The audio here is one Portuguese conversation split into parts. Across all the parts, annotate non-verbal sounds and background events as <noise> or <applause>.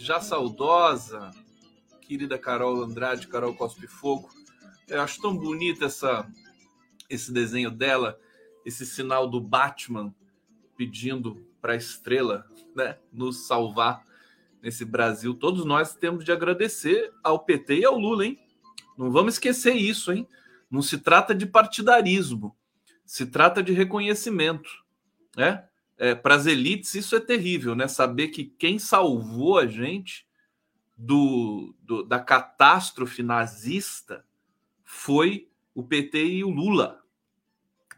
já saudosa querida Carol Andrade, Carol Cospe Fogo. Eu acho tão bonita essa, esse desenho dela, esse sinal do Batman pedindo para a estrela né, nos salvar nesse Brasil. Todos nós temos de agradecer ao PT e ao Lula, hein? Não vamos esquecer isso, hein? Não se trata de partidarismo, se trata de reconhecimento, né? É, Para as elites isso é terrível, né? Saber que quem salvou a gente do, do, da catástrofe nazista foi o PT e o Lula.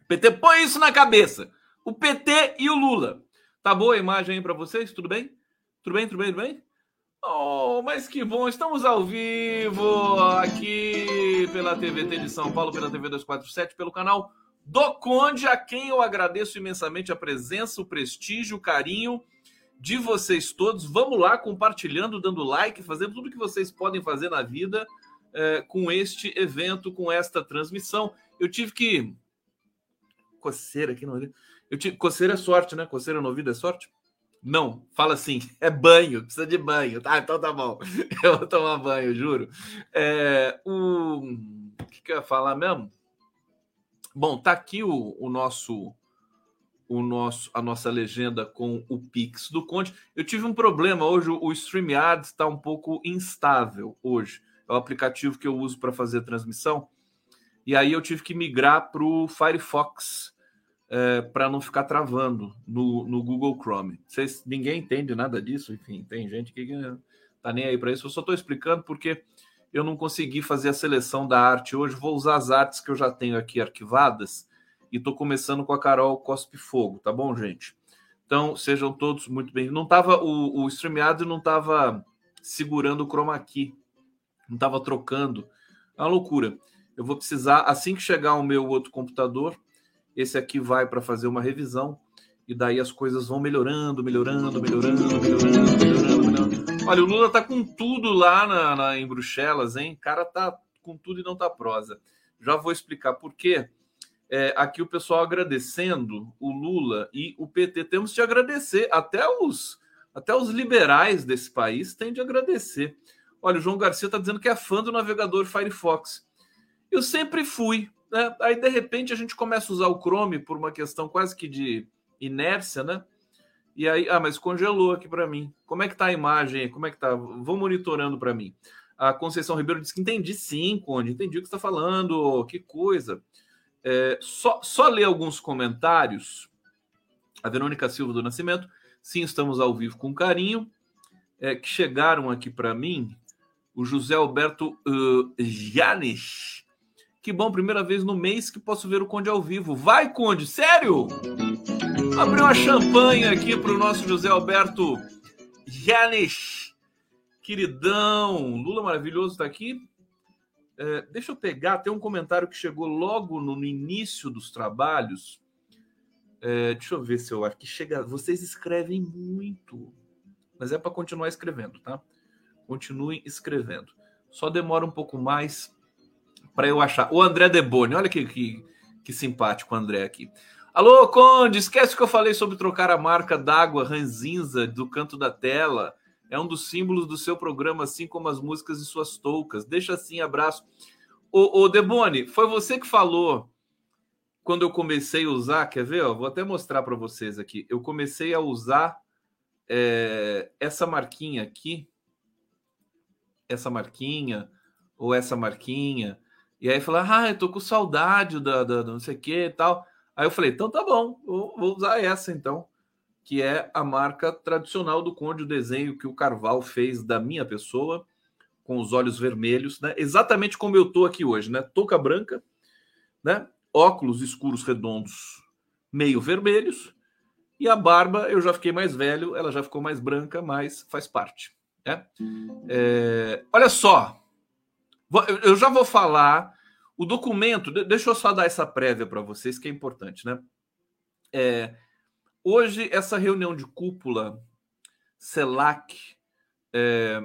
O PT põe isso na cabeça. O PT e o Lula. Tá boa a imagem aí para vocês? Tudo bem? Tudo bem? Tudo bem? Tudo bem? Oh, mas que bom, estamos ao vivo aqui pela TVT de São Paulo, pela TV 247, pelo canal do Conde, a quem eu agradeço imensamente a presença, o prestígio, o carinho de vocês todos. Vamos lá, compartilhando, dando like, fazendo tudo que vocês podem fazer na vida é, com este evento, com esta transmissão. Eu tive que. Coceira aqui no Eu tive... Coceira é sorte, né? Coceira no ouvido é sorte? Não, fala assim, <laughs> é banho, precisa de banho. Tá, então tá bom. <laughs> Eu vou tomar banho, juro. É, o... o que, que eu ia falar mesmo? Bom, tá aqui o, o nosso o nosso a nossa legenda com o Pix do Conde. Eu tive um problema hoje, o StreamYard está um pouco instável hoje. É o aplicativo que eu uso para fazer a transmissão. E aí eu tive que migrar para o Firefox é, para não ficar travando no, no Google Chrome. Vocês, ninguém entende nada disso, enfim, tem gente que tá nem aí para isso. Eu só estou explicando porque eu não consegui fazer a seleção da arte hoje. Vou usar as artes que eu já tenho aqui arquivadas e estou começando com a Carol Cospe Fogo, tá bom, gente? Então sejam todos muito bem. Não tava o, o StreamYard não estava segurando o chroma key, não estava trocando. É uma loucura. Eu vou precisar assim que chegar o meu outro computador esse aqui vai para fazer uma revisão e daí as coisas vão melhorando, melhorando, melhorando, melhorando, melhorando, melhorando. Olha, o Lula tá com tudo lá na, na, em Bruxelas, hein? O cara tá com tudo e não tá prosa. Já vou explicar por quê. É, aqui o pessoal agradecendo o Lula e o PT. Temos de agradecer, até os, até os liberais desse país têm de agradecer. Olha, o João Garcia está dizendo que é fã do navegador Firefox. Eu sempre fui, né? Aí, de repente, a gente começa a usar o Chrome por uma questão quase que de inércia, né? E aí, ah, mas congelou aqui para mim. Como é que tá a imagem? Como é que tá? Vão monitorando para mim. A Conceição Ribeiro disse que entendi sim, Conde, entendi o que está falando, que coisa. É, só, só ler alguns comentários. A Verônica Silva do Nascimento, sim, estamos ao vivo com carinho, é, que chegaram aqui para mim. O José Alberto uh, Janes que bom, primeira vez no mês que posso ver o Conde ao vivo. Vai, Conde, sério? Abriu uma champanhe aqui para o nosso José Alberto Janes. Queridão, Lula maravilhoso está aqui. É, deixa eu pegar, tem um comentário que chegou logo no, no início dos trabalhos. É, deixa eu ver se eu aqui chega. Vocês escrevem muito, mas é para continuar escrevendo, tá? Continuem escrevendo. Só demora um pouco mais para eu achar. O André Deboni, olha que, que, que simpático o André aqui. Alô, Conde, esquece que eu falei sobre trocar a marca d'água ranzinza do canto da tela. É um dos símbolos do seu programa, assim como as músicas e suas toucas. Deixa assim, abraço. Ô, ô Deboni, foi você que falou quando eu comecei a usar, quer ver? Ó, vou até mostrar para vocês aqui. Eu comecei a usar é, essa marquinha aqui, essa marquinha, ou essa marquinha, e aí falou, ah, eu tô com saudade da, da, da não sei o que e tal. Aí eu falei, então tá bom, vou, vou, usar essa então, que é a marca tradicional do Conde, o desenho que o Carval fez da minha pessoa, com os olhos vermelhos, né? Exatamente como eu tô aqui hoje, né? Touca branca, né? Óculos escuros redondos, meio vermelhos, e a barba eu já fiquei mais velho, ela já ficou mais branca, mas faz parte. Né? É, olha só, eu já vou falar. O documento, deixa eu só dar essa prévia para vocês, que é importante, né? É, hoje, essa reunião de cúpula CELAC, é,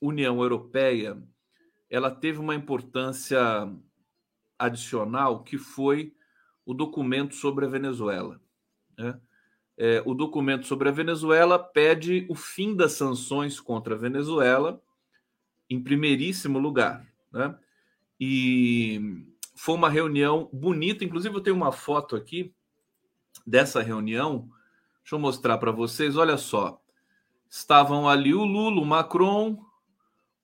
União Europeia, ela teve uma importância adicional que foi o documento sobre a Venezuela. Né? É, o documento sobre a Venezuela pede o fim das sanções contra a Venezuela, em primeiríssimo lugar. Né? E foi uma reunião bonita, inclusive eu tenho uma foto aqui dessa reunião. Deixa eu mostrar para vocês. Olha só, estavam ali o Lula, o Macron,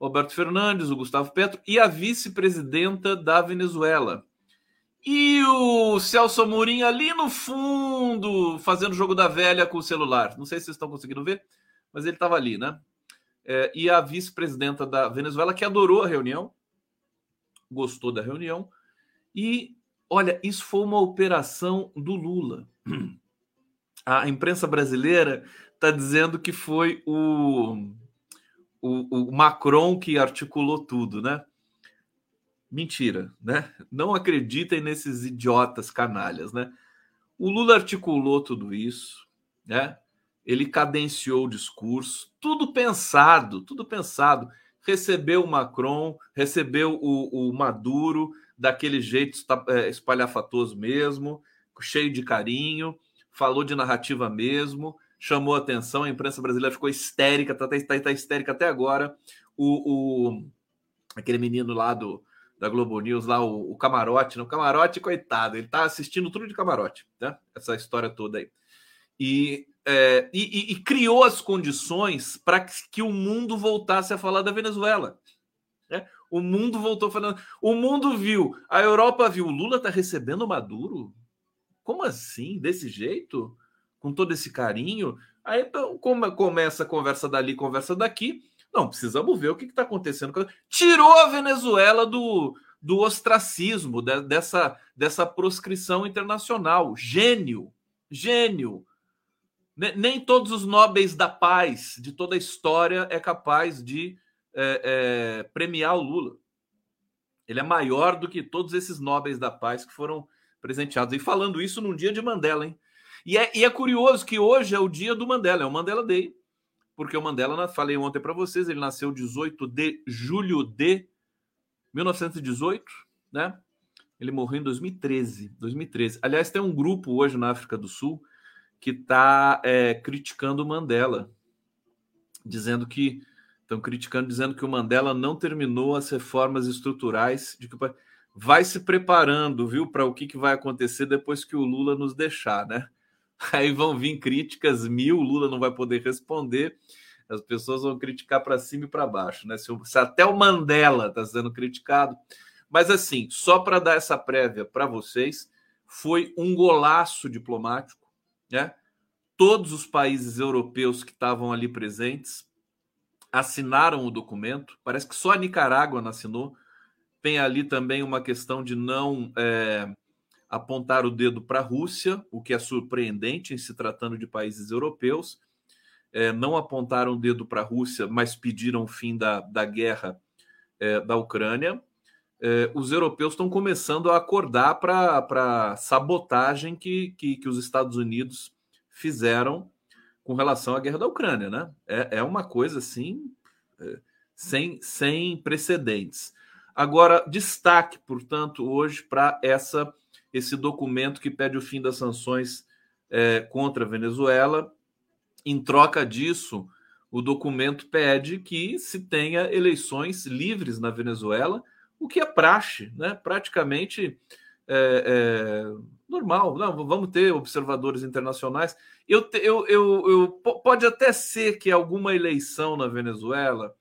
Roberto Fernandes, o Gustavo Petro e a vice-presidenta da Venezuela. E o Celso Amorim ali no fundo, fazendo jogo da velha com o celular. Não sei se vocês estão conseguindo ver, mas ele estava ali, né? É, e a vice-presidenta da Venezuela, que adorou a reunião, gostou da reunião. E, olha, isso foi uma operação do Lula. A imprensa brasileira está dizendo que foi o o, o Macron que articulou tudo, né? Mentira, né? Não acreditem nesses idiotas canalhas, né? O Lula articulou tudo isso, né? Ele cadenciou o discurso, tudo pensado, tudo pensado. Recebeu o Macron, recebeu o, o Maduro daquele jeito é, espalhafatoso mesmo, cheio de carinho, falou de narrativa mesmo, chamou atenção, a imprensa brasileira ficou histérica, tá, tá, tá, tá histérica até agora. O, o, aquele menino lá do, da Globo News, lá, o, o Camarote, no Camarote, coitado, ele tá assistindo tudo de camarote, né? Essa história toda aí. E, é, e, e, criou as condições para que, que, o mundo voltasse a falar da Venezuela. Né? O mundo voltou falando. O mundo viu, a Europa viu, o Lula está recebendo Maduro? Como assim? Desse jeito? com todo esse carinho. Aí como começa a conversa dali, conversa daqui. Não, precisamos ver o que está acontecendo. Tirou a Venezuela do, do ostracismo, de, dessa, dessa proscrição internacional. Gênio, gênio. Nem todos os nobres da paz de toda a história é capaz de é, é, premiar o Lula. Ele é maior do que todos esses nobres da paz que foram presenteados. E falando isso num dia de Mandela, hein? E é, e é curioso que hoje é o dia do Mandela, é o Mandela Day, porque o Mandela, falei ontem para vocês, ele nasceu 18 de julho de 1918, né? Ele morreu em 2013. 2013. Aliás, tem um grupo hoje na África do Sul que está é, criticando o Mandela, dizendo que estão criticando, dizendo que o Mandela não terminou as reformas estruturais, de que vai se preparando, viu, para o que, que vai acontecer depois que o Lula nos deixar, né? <laughs> Aí vão vir críticas mil, Lula não vai poder responder. As pessoas vão criticar para cima e para baixo, né? Se, se, até o Mandela está sendo criticado. Mas assim, só para dar essa prévia para vocês, foi um golaço diplomático, né? Todos os países europeus que estavam ali presentes assinaram o documento. Parece que só a Nicarágua não assinou. Tem ali também uma questão de não é, apontar o dedo para a Rússia, o que é surpreendente em se tratando de países europeus. É, não apontaram o dedo para a Rússia, mas pediram o fim da, da guerra é, da Ucrânia. É, os europeus estão começando a acordar para a sabotagem que, que, que, os Estados Unidos fizeram com relação à guerra da Ucrânia. Né? É, é uma coisa assim é, sem, sem precedentes. Agora, destaque, portanto, hoje para essa esse documento que pede o fim das sanções é, contra a Venezuela. Em troca disso, o documento pede que se tenha eleições livres na Venezuela, o que é praxe, né? praticamente é, é, normal. Não, vamos ter observadores internacionais. Eu, eu, eu, eu, pode até ser que alguma eleição na Venezuela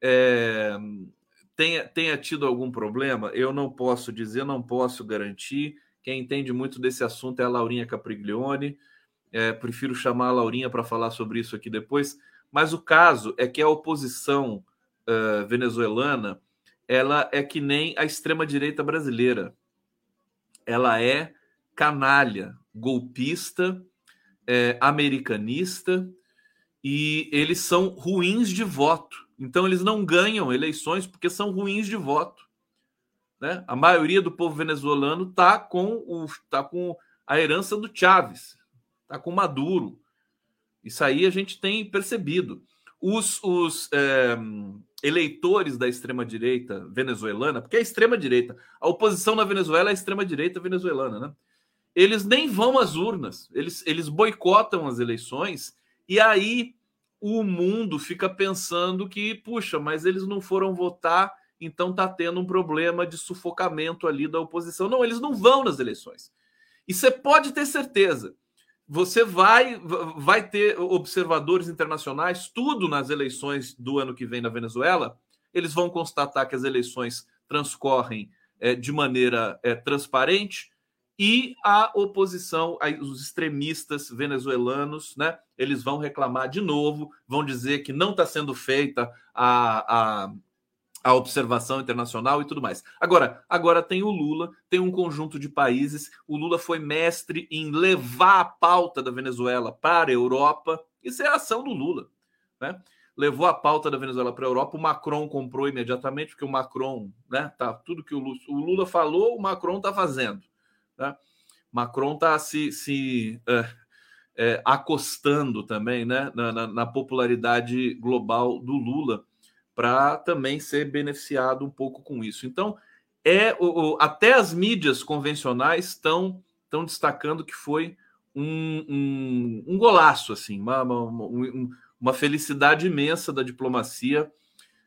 é, tenha, tenha tido algum problema, eu não posso dizer, não posso garantir. Quem entende muito desse assunto é a Laurinha Capriglione. É, prefiro chamar a Laurinha para falar sobre isso aqui depois. Mas o caso é que a oposição uh, venezuelana ela é que nem a extrema-direita brasileira. Ela é canalha, golpista, é, americanista, e eles são ruins de voto. Então, eles não ganham eleições porque são ruins de voto. Né? A maioria do povo venezuelano está com, o, tá com a herança do Chávez, está com Maduro. Isso aí a gente tem percebido. Os, os é, eleitores da extrema-direita venezuelana, porque é extrema-direita, a oposição na Venezuela é a extrema-direita venezuelana, né? Eles nem vão às urnas, eles, eles boicotam as eleições, e aí o mundo fica pensando que, puxa, mas eles não foram votar, então tá tendo um problema de sufocamento ali da oposição. Não, eles não vão nas eleições. E você pode ter certeza, você vai vai ter observadores internacionais, tudo nas eleições do ano que vem na Venezuela, eles vão constatar que as eleições transcorrem é, de maneira é, transparente e a oposição, os extremistas venezuelanos, né, eles vão reclamar de novo, vão dizer que não está sendo feita a, a a observação internacional e tudo mais. Agora, agora tem o Lula, tem um conjunto de países. O Lula foi mestre em levar a pauta da Venezuela para a Europa. Isso é a ação do Lula, né? Levou a pauta da Venezuela para a Europa. O Macron comprou imediatamente, porque o Macron, né? Tá tudo que o Lula, o Lula falou, o Macron está fazendo. Né? Macron está se, se é, é, acostando também, né? Na, na, na popularidade global do Lula para também ser beneficiado um pouco com isso. Então, é o, o, até as mídias convencionais estão estão destacando que foi um, um, um golaço, assim, uma, uma, uma, felicidade imensa da diplomacia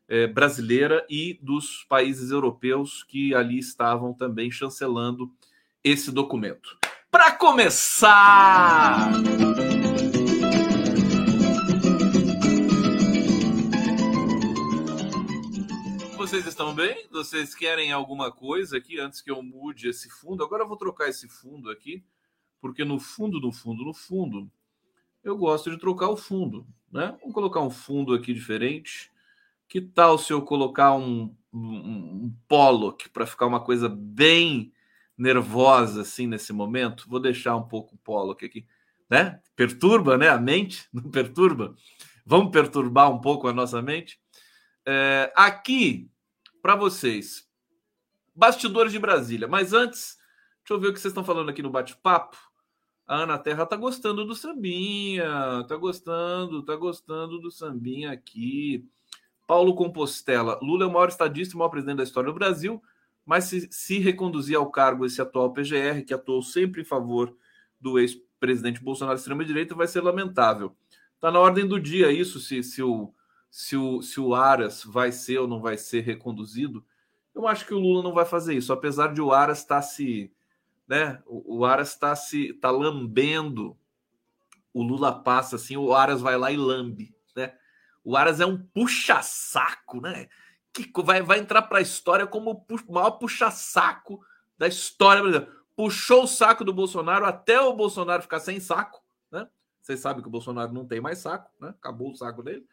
é, brasileira e dos países europeus que ali estavam também chancelando esse documento. Para começar! Vocês estão bem? Vocês querem alguma coisa aqui antes que eu mude esse fundo? Agora eu vou trocar esse fundo aqui, porque no fundo, no fundo, no fundo, eu gosto de trocar o fundo, né? Vamos colocar um fundo aqui diferente. Que tal se eu colocar um, um, um aqui para ficar uma coisa bem nervosa assim nesse momento? Vou deixar um pouco o polo aqui, né? Perturba, né? A mente <laughs> não perturba. Vamos perturbar um pouco a nossa mente. É, aqui para vocês. Bastidores de Brasília. Mas antes, deixa eu ver o que vocês estão falando aqui no bate-papo. A Ana Terra tá gostando do sambinha, tá gostando, tá gostando do sambinha aqui. Paulo Compostela, Lula é o maior estadista e o maior presidente da história do Brasil, mas se, se reconduzir ao cargo esse atual PGR, que atuou sempre em favor do ex-presidente Bolsonaro extrema-direita, vai ser lamentável. Tá na ordem do dia isso, se, se o se o, se o Aras vai ser ou não vai ser reconduzido. Eu acho que o Lula não vai fazer isso, apesar de o Aras estar tá se. Né, o, o Aras está se tá lambendo. O Lula passa assim, o Aras vai lá e lambe. Né? O Aras é um puxa-saco, né? Que vai, vai entrar para a história como o maior puxa-saco da história brasileira. Puxou o saco do Bolsonaro até o Bolsonaro ficar sem saco, né? Vocês sabem que o Bolsonaro não tem mais saco, né? Acabou o saco dele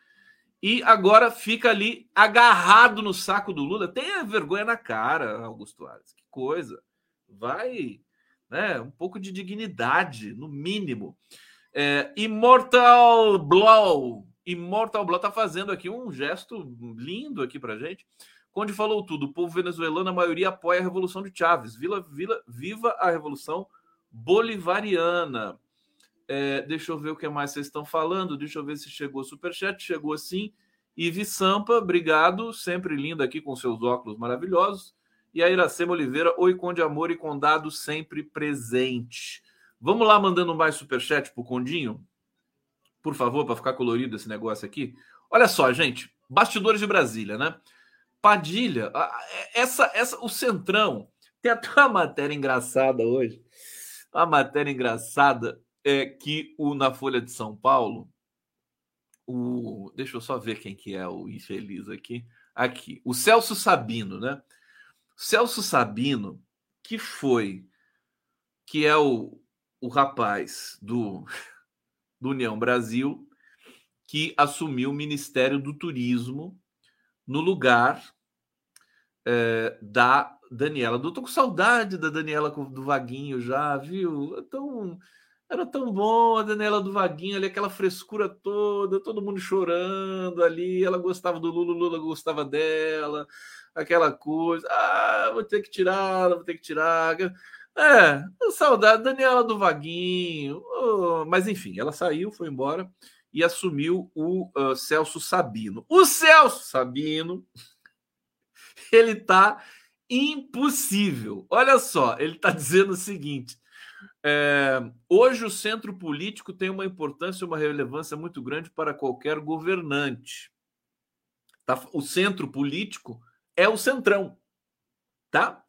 e agora fica ali agarrado no saco do Lula. Tenha vergonha na cara, Augusto Aras. Que coisa. Vai, né? Um pouco de dignidade, no mínimo. É, Immortal Blow. Immortal Blow tá fazendo aqui um gesto lindo aqui pra gente. Conde falou tudo. O povo venezuelano, a maioria apoia a Revolução de Chaves. Vila, vila, viva a Revolução Bolivariana. É, deixa eu ver o que mais vocês estão falando. Deixa eu ver se chegou superchat. Chegou sim. Ivi Sampa, obrigado. Sempre linda aqui com seus óculos maravilhosos. E a Iracema Oliveira, oi, Conde Amor e Condado sempre presente. Vamos lá mandando mais superchat pro Condinho? Por favor, para ficar colorido esse negócio aqui. Olha só, gente. Bastidores de Brasília, né? Padilha, essa, essa, o Centrão. Tem até uma matéria engraçada hoje. Uma matéria engraçada é que o na Folha de São Paulo, o deixa eu só ver quem que é o infeliz aqui, aqui, o Celso Sabino, né? Celso Sabino, que foi, que é o, o rapaz do, do União Brasil, que assumiu o Ministério do Turismo no lugar é, da Daniela. Eu tô com saudade da Daniela do Vaguinho já, viu? Então, era tão bom a Daniela do Vaguinho ali, aquela frescura toda, todo mundo chorando ali. Ela gostava do Lula, Lula gostava dela, aquela coisa. Ah, vou ter que tirar, vou ter que tirar. É, saudade, Daniela do Vaguinho. Oh, mas enfim, ela saiu, foi embora. e assumiu o uh, Celso Sabino. O Celso Sabino, <laughs> ele está impossível. Olha só, ele está dizendo o seguinte: é, hoje o centro político tem uma importância, uma relevância muito grande para qualquer governante. Tá? O centro político é o centrão, tá?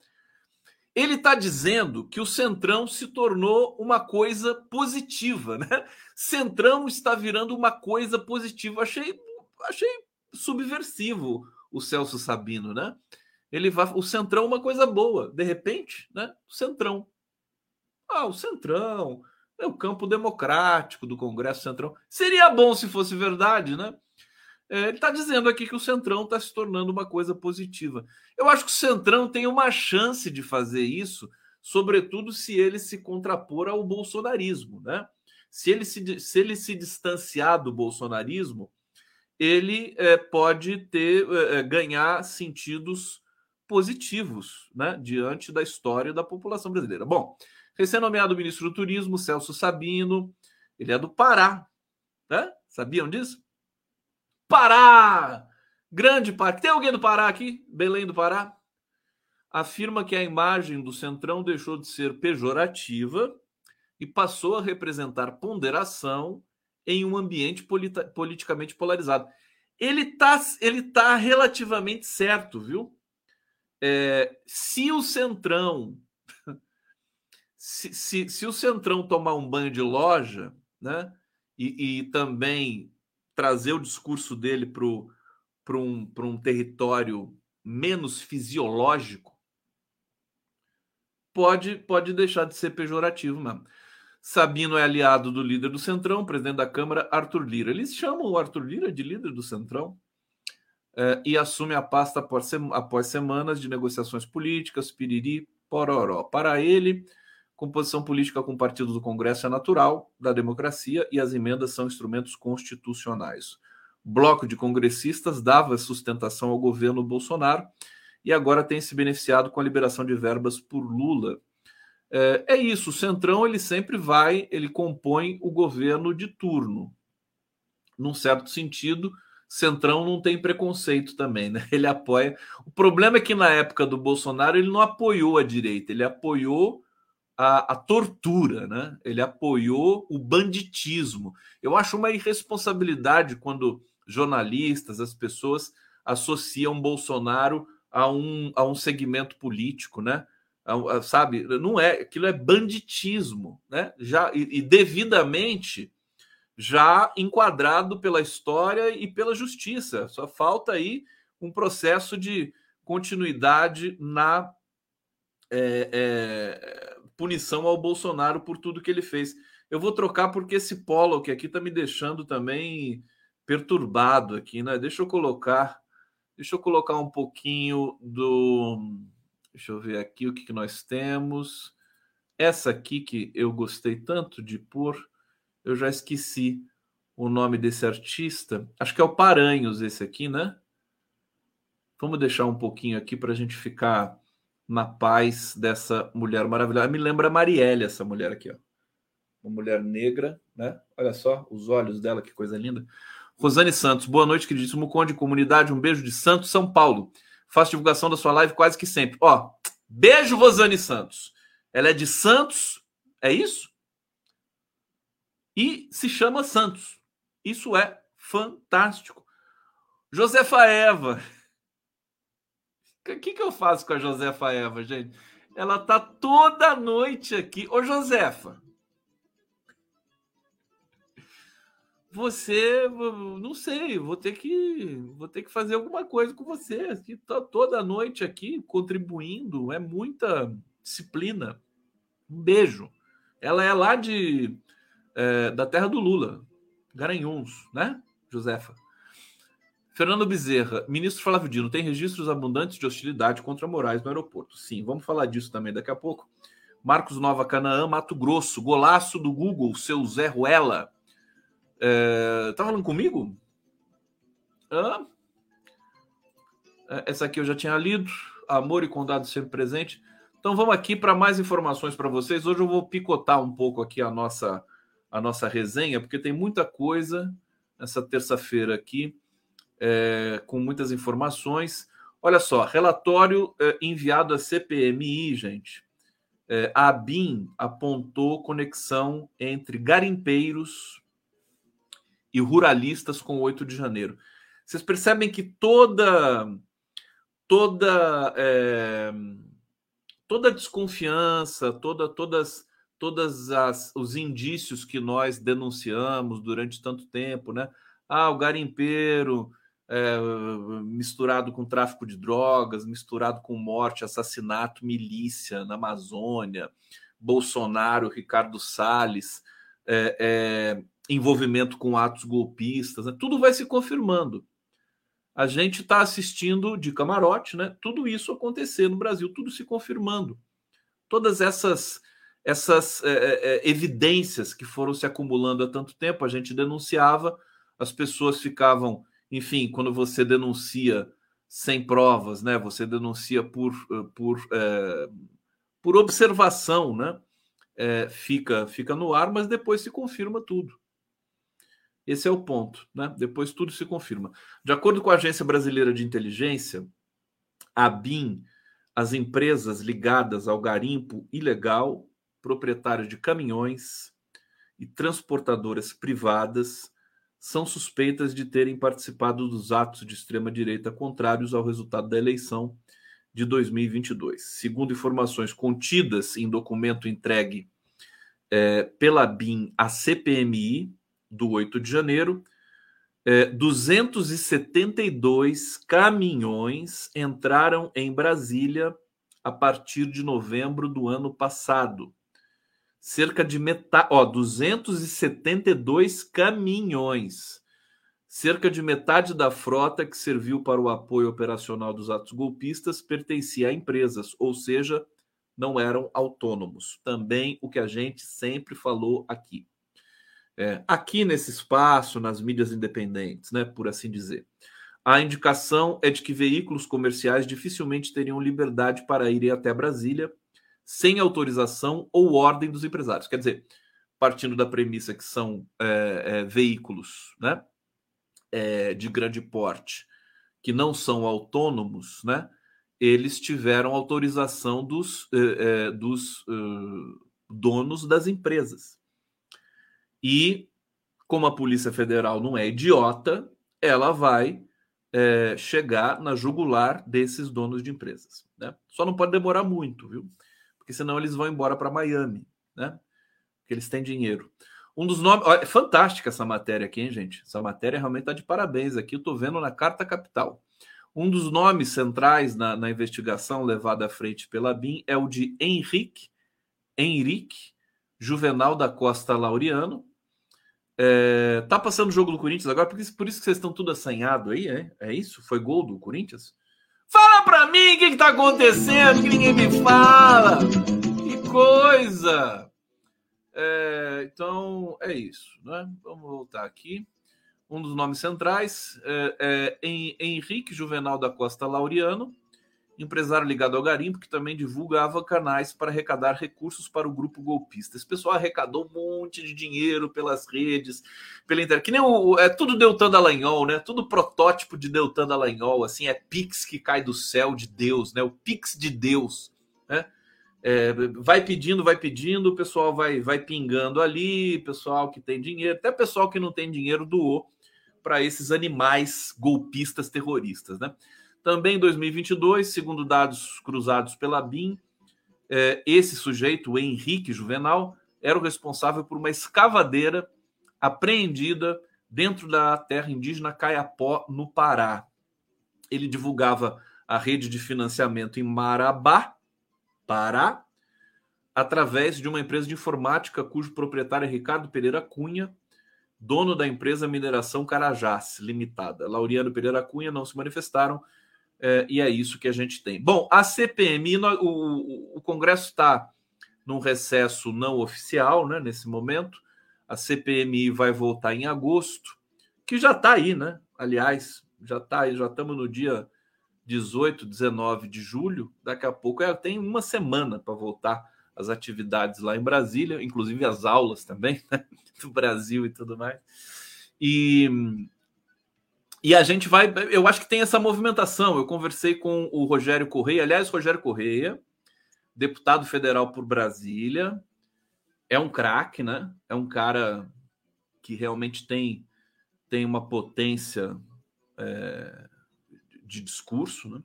Ele está dizendo que o Centrão se tornou uma coisa positiva, né? Centrão está virando uma coisa positiva. Achei, achei subversivo o Celso Sabino, né? Ele vai, o Centrão é uma coisa boa, de repente, né? O Centrão. Ah, o Centrão é o campo democrático do Congresso Centrão. Seria bom se fosse verdade, né? É, ele está dizendo aqui que o Centrão está se tornando uma coisa positiva. Eu acho que o Centrão tem uma chance de fazer isso, sobretudo se ele se contrapor ao bolsonarismo. Né? Se, ele se, se ele se distanciar do bolsonarismo, ele é, pode ter é, é, ganhar sentidos positivos né, diante da história da população brasileira. Bom, recém-nomeado ministro do Turismo, Celso Sabino, ele é do Pará. Né? Sabiam disso? Pará! Grande parque. Tem alguém do Pará aqui? Belém do Pará? Afirma que a imagem do Centrão deixou de ser pejorativa e passou a representar ponderação em um ambiente politicamente polarizado. Ele está ele tá relativamente certo, viu? É, se o Centrão se, se, se, o Centrão tomar um banho de loja, né? E, e também trazer o discurso dele para um, um território menos fisiológico, pode, pode deixar de ser pejorativo mesmo. Sabino é aliado do líder do Centrão, presidente da Câmara, Arthur Lira. Eles chamam o Arthur Lira de líder do Centrão é, e assume a pasta após, após semanas de negociações políticas, piriri, pororó. Para ele, Composição política com partidos do Congresso é natural da democracia e as emendas são instrumentos constitucionais. Bloco de congressistas dava sustentação ao governo Bolsonaro e agora tem se beneficiado com a liberação de verbas por Lula. É, é isso, o Centrão ele sempre vai, ele compõe o governo de turno. Num certo sentido, Centrão não tem preconceito também, né? Ele apoia. O problema é que na época do Bolsonaro ele não apoiou a direita, ele apoiou a, a, tortura, né? Ele apoiou o banditismo. Eu acho uma irresponsabilidade quando jornalistas, as pessoas associam Bolsonaro a um, a um segmento político, né? A, a, sabe? Não é, aquilo é banditismo, né? Já e, e devidamente já enquadrado pela história e pela justiça. Só falta aí um processo de continuidade na é, é, punição ao Bolsonaro por tudo que ele fez. Eu vou trocar porque esse polo que aqui está me deixando também perturbado aqui, né? Deixa eu colocar, deixa eu colocar um pouquinho do, deixa eu ver aqui o que, que nós temos. Essa aqui que eu gostei tanto de pôr, eu já esqueci o nome desse artista. Acho que é o Paranhos esse aqui, né? Vamos deixar um pouquinho aqui para a gente ficar na paz dessa mulher maravilhosa. Me lembra Marielle, essa mulher aqui, ó. Uma mulher negra, né? Olha só os olhos dela, que coisa linda. Rosane Santos, boa noite, queridíssimo Conde, comunidade. Um beijo de Santos, São Paulo. Faço divulgação da sua live quase que sempre. Ó, beijo, Rosane Santos. Ela é de Santos, é isso? E se chama Santos. Isso é fantástico. Josefa Eva, o que, que eu faço com a Josefa Eva, gente? Ela tá toda noite aqui. Ô, Josefa. Você, não sei, vou ter que, vou ter que fazer alguma coisa com você. Que tá toda noite aqui contribuindo, é muita disciplina. Um beijo. Ela é lá de é, da terra do Lula, Garanhuns, né, Josefa? Fernando Bezerra, ministro Flávio Dino, tem registros abundantes de hostilidade contra Moraes no aeroporto. Sim, vamos falar disso também daqui a pouco. Marcos Nova Canaã, Mato Grosso, golaço do Google, seu Zé Ruela. É, tá falando comigo? Hã? É, essa aqui eu já tinha lido. Amor e Condado sempre presente. Então vamos aqui para mais informações para vocês. Hoje eu vou picotar um pouco aqui a nossa a nossa resenha, porque tem muita coisa nessa terça-feira aqui, é, com muitas informações. Olha só, relatório é, enviado à CPMI, gente. É, a ABIN apontou conexão entre garimpeiros e ruralistas com o 8 de janeiro. Vocês percebem que toda toda é, toda desconfiança, toda todas todas as, os indícios que nós denunciamos durante tanto tempo, né? Ah, o garimpeiro é, misturado com tráfico de drogas, misturado com morte, assassinato, milícia na Amazônia, Bolsonaro, Ricardo Salles, é, é, envolvimento com atos golpistas, né? tudo vai se confirmando. A gente está assistindo de camarote, né? Tudo isso acontecer no Brasil, tudo se confirmando. Todas essas essas é, é, evidências que foram se acumulando há tanto tempo, a gente denunciava, as pessoas ficavam, enfim, quando você denuncia sem provas, né? Você denuncia por, por, é, por observação, né? É, fica, fica no ar, mas depois se confirma tudo. Esse é o ponto, né? Depois tudo se confirma. De acordo com a Agência Brasileira de Inteligência, a BIM, as empresas ligadas ao garimpo ilegal, proprietários de caminhões e transportadoras privadas são suspeitas de terem participado dos atos de extrema-direita contrários ao resultado da eleição de 2022. Segundo informações contidas em documento entregue é, pela BIM à CPMI, do 8 de janeiro, é, 272 caminhões entraram em Brasília a partir de novembro do ano passado. Cerca de metade, ó, 272 caminhões. Cerca de metade da frota que serviu para o apoio operacional dos atos golpistas pertencia a empresas, ou seja, não eram autônomos. Também o que a gente sempre falou aqui é, aqui nesse espaço, nas mídias independentes, né, por assim dizer. A indicação é de que veículos comerciais dificilmente teriam liberdade para irem até Brasília sem autorização ou ordem dos empresários. Quer dizer, partindo da premissa que são é, é, veículos né, é, de grande porte que não são autônomos, né, eles tiveram autorização dos, é, é, dos donos das empresas. E, como a Polícia Federal não é idiota, ela vai é, chegar na jugular desses donos de empresas. Né? Só não pode demorar muito, viu? Porque senão eles vão embora para Miami, né? Porque eles têm dinheiro. Um dos nomes. Olha, é fantástica essa matéria aqui, hein, gente? Essa matéria realmente está de parabéns aqui. Eu estou vendo na Carta Capital. Um dos nomes centrais na, na, investigação levada à frente pela BIM é o de Henrique, Henrique Juvenal da Costa Laureano, é, tá passando o jogo do Corinthians agora, por isso, por isso que vocês estão tudo assanhado aí, é? É isso? Foi gol do Corinthians? Fala pra mim o que, que tá acontecendo, que ninguém me fala! Que coisa! É, então, é isso, né? Vamos voltar aqui. Um dos nomes centrais é, é Henrique Juvenal da Costa Laureano, empresário ligado ao garimpo, que também divulgava canais para arrecadar recursos para o grupo golpista. Esse pessoal arrecadou um monte de dinheiro pelas redes, pela internet. Que nem o. É tudo Deltan Dallagnol, né? Tudo protótipo de Deltan Dallagnol, assim, é Pix que cai do céu de Deus, né? O Pix de Deus, né? É, vai pedindo, vai pedindo, o pessoal vai, vai pingando ali, pessoal que tem dinheiro, até pessoal que não tem dinheiro doou para esses animais golpistas terroristas, né? Também em 2022, segundo dados cruzados pela BIM, é, esse sujeito, Henrique Juvenal, era o responsável por uma escavadeira apreendida dentro da terra indígena Caiapó, no Pará. Ele divulgava a rede de financiamento em Marabá, Pará, através de uma empresa de informática cujo proprietário é Ricardo Pereira Cunha, dono da empresa Mineração Carajás Limitada. Laureano Pereira Cunha não se manifestaram é, e é isso que a gente tem. Bom, a CPMI, o, o Congresso está num recesso não oficial, né, nesse momento. A CPMI vai voltar em agosto, que já está aí, né? Aliás, já está aí, já estamos no dia 18, 19 de julho. Daqui a pouco é, tem uma semana para voltar as atividades lá em Brasília, inclusive as aulas também, <laughs> né? do Brasil e tudo mais. E, e a gente vai. Eu acho que tem essa movimentação. Eu conversei com o Rogério Correia, aliás, Rogério Correia, deputado federal por Brasília, é um craque, né? É um cara que realmente tem, tem uma potência é, de discurso, né?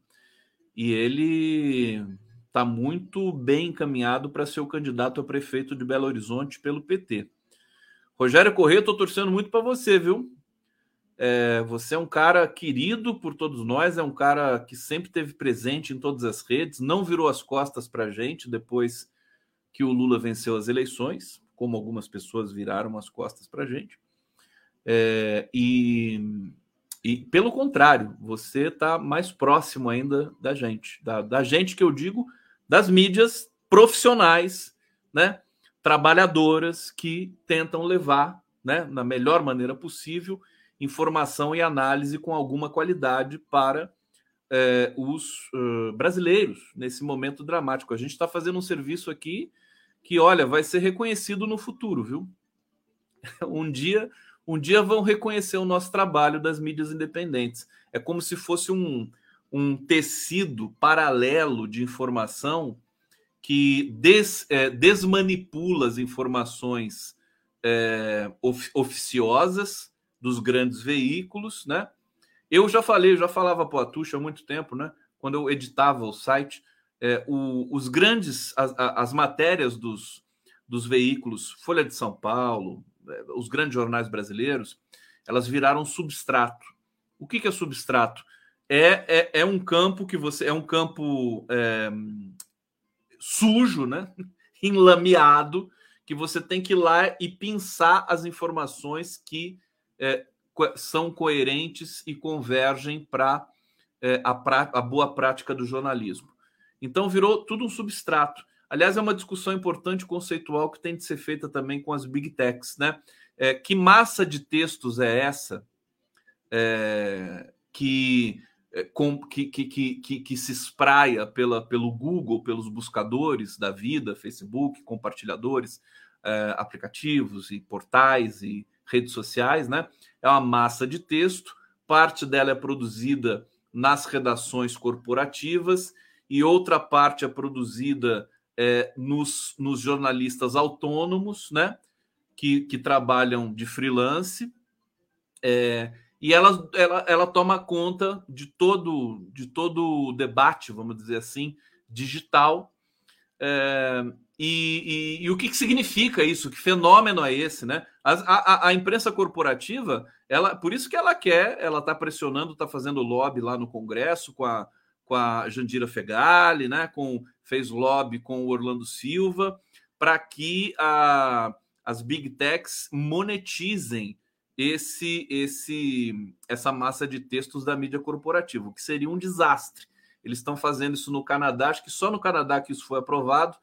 E ele está muito bem encaminhado para ser o candidato a prefeito de Belo Horizonte pelo PT. Rogério Corrêa, estou torcendo muito para você, viu? É, você é um cara querido por todos nós, é um cara que sempre teve presente em todas as redes, não virou as costas para a gente depois que o Lula venceu as eleições, como algumas pessoas viraram as costas para a gente. É, e, e, pelo contrário, você está mais próximo ainda da gente, da, da gente que eu digo, das mídias profissionais, né? trabalhadoras que tentam levar, né, na melhor maneira possível, informação e análise com alguma qualidade para é, os uh, brasileiros nesse momento dramático. A gente está fazendo um serviço aqui que, olha, vai ser reconhecido no futuro, viu? <laughs> um dia, um dia vão reconhecer o nosso trabalho das mídias independentes. É como se fosse um, um tecido paralelo de informação que des, é, desmanipula as informações é, of, oficiosas dos grandes veículos, né? Eu já falei, já falava para o Atucha há muito tempo, né? Quando eu editava o site, é, o, os grandes, as, as matérias dos, dos veículos, Folha de São Paulo, é, os grandes jornais brasileiros, elas viraram substrato. O que, que é substrato? É, é, é um campo que você. É um campo é, sujo, né? <laughs> enlameado, que você tem que ir lá e pensar as informações que é, são coerentes e convergem para é, a, a boa prática do jornalismo. Então virou tudo um substrato. Aliás, é uma discussão importante conceitual que tem de ser feita também com as big techs, né? É, que massa de textos é essa é, que é, com, que, que, que, que, se espraia pela, pelo Google, pelos buscadores da vida, Facebook, compartilhadores, é, aplicativos e portais e redes sociais, né? É uma massa de texto, parte dela é produzida nas redações corporativas e outra parte é produzida é, nos, nos jornalistas autônomos, né? Que, que trabalham de freelance. É, e ela, ela, ela toma conta de todo de todo o debate, vamos dizer assim, digital. É, e, e, e, o que, que, significa isso? Que fenômeno é esse, né? A, a, a, imprensa corporativa, ela, por isso que ela quer, ela está pressionando, está fazendo lobby lá no Congresso com a, com a Jandira Fegali, né? Com, fez lobby com o Orlando Silva, para que a, as big techs monetizem esse esse essa massa de textos da mídia corporativa, o que seria um desastre. Eles estão fazendo isso no Canadá, acho que só no Canadá que isso foi aprovado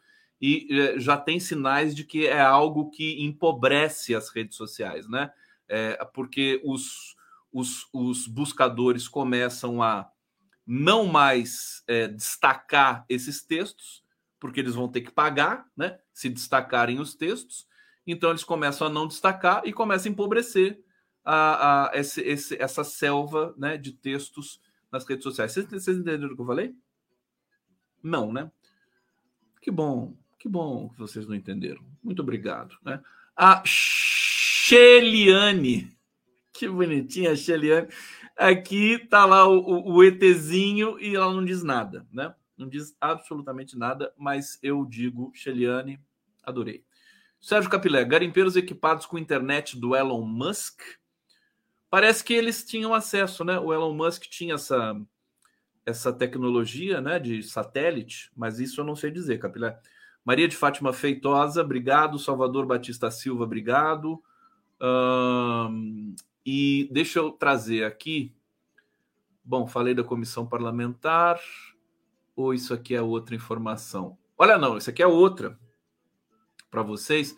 e é, já tem sinais de que é algo que empobrece as redes sociais, né? É, porque os, os, os, buscadores começam a não mais é, destacar esses textos, porque eles vão ter que pagar, né? Se destacarem os textos, então eles começam a não destacar e começam a empobrecer a, a esse, esse, essa selva né, de textos nas redes sociais. Vocês, vocês entenderam o que eu falei? Não, né? Que bom, que bom que vocês não entenderam. Muito obrigado. Né? A Sheliane, que bonitinha a Sheliane. Aqui tá lá o, o, ETzinho e ela não diz nada, né? Não diz absolutamente nada, mas eu digo, Sheliane, adorei. Sérgio Capilé, garimpeiros equipados com internet do Elon Musk. Parece que eles tinham acesso, né? O Elon Musk tinha essa, essa tecnologia né, de satélite, mas isso eu não sei dizer, Capilé. Maria de Fátima Feitosa, obrigado. Salvador Batista Silva, obrigado. Um, e deixa eu trazer aqui. Bom, falei da comissão parlamentar. Ou isso aqui é outra informação? Olha, não, isso aqui é outra para vocês.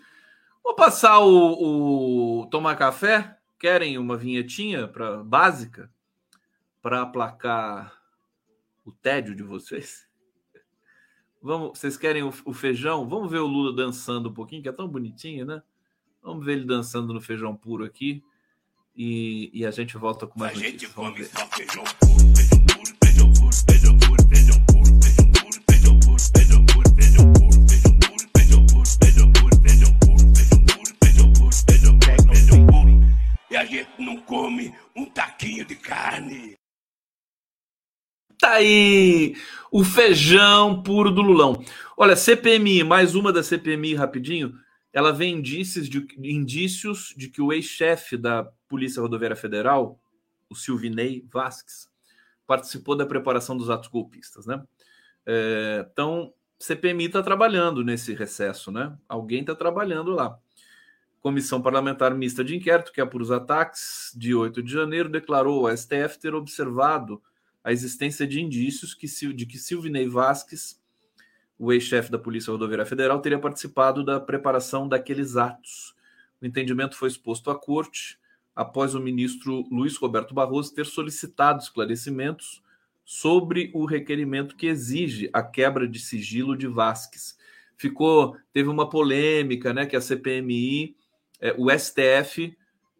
Vou passar o, o, tomar café. Querem uma vinhetinha para básica para aplacar o tédio de vocês? Vamos, vocês querem o, o, feijão? Vamos ver o Lula dançando um pouquinho, que é tão bonitinho, né? Vamos ver ele dançando no feijão puro aqui. e, e a gente volta com mais a notícias. Gente come só feijão E a gente não come um taquinho de carne. Tá aí o feijão puro do Lulão. Olha, CPMI, mais uma da CPMI rapidinho. Ela vem indícios de, indícios de que o ex-chefe da Polícia Rodoviária Federal, o Silvinei Vasques, participou da preparação dos atos golpistas, né? É, então, CPMI está trabalhando nesse recesso, né? Alguém está trabalhando lá. Comissão Parlamentar Mista de Inquérito, que é por os ataques de 8 de janeiro, declarou ao STF ter observado a existência de indícios que, de que Silvinei Vasques, o ex-chefe da Polícia Rodoviária Federal, teria participado da preparação daqueles atos. O entendimento foi exposto à corte após o ministro Luiz Roberto Barroso ter solicitado esclarecimentos sobre o requerimento que exige a quebra de sigilo de Vasques. Ficou, teve uma polêmica, né, que a CPMI, é, o STF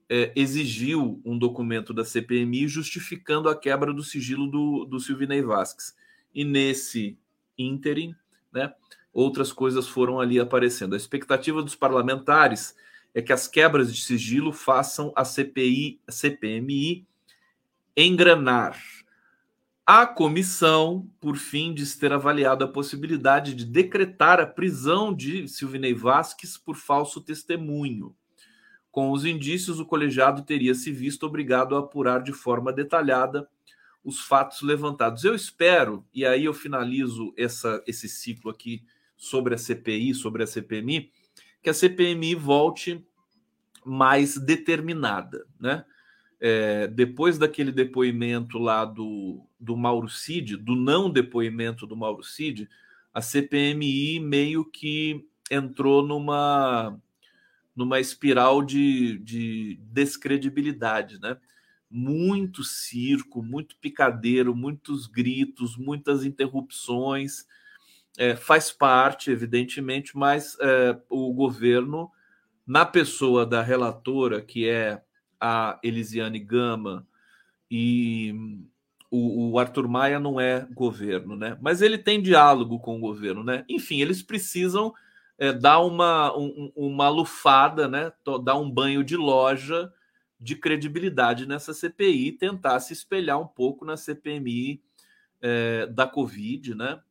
é, exigiu um documento da CPMI justificando a quebra do sigilo do, do Silvinei Vasques. E nesse ínterim, né, outras coisas foram ali aparecendo. A expectativa dos parlamentares é que as quebras de sigilo façam a CPI, a CPMI engranar. A comissão, por fim, diz ter avaliado a possibilidade de decretar a prisão de Silvinei Vasques por falso testemunho. Com os indícios, o colegiado teria se visto obrigado a apurar de forma detalhada os fatos levantados. Eu espero, e aí eu finalizo essa, esse ciclo aqui sobre a CPI, sobre a CPMI, que a CPMI volte mais determinada, né? É, depois daquele depoimento lá do, do Mauro Cid, do não depoimento do Mauro Cid, a CPMI meio que entrou numa numa espiral de, de descredibilidade, né? Muito circo, muito picadeiro, muitos gritos, muitas interrupções. É, faz parte, evidentemente, mas é, o governo, na pessoa da relatora, que é a Elisiane Gama, e o, o, Arthur Maia não é governo, né? Mas ele tem diálogo com o governo, né? Enfim, eles precisam é, dar uma, um, uma lufada, né? dar um banho de loja de credibilidade nessa CPI, tentar se espelhar um pouco na CPMI é, da Covid, né?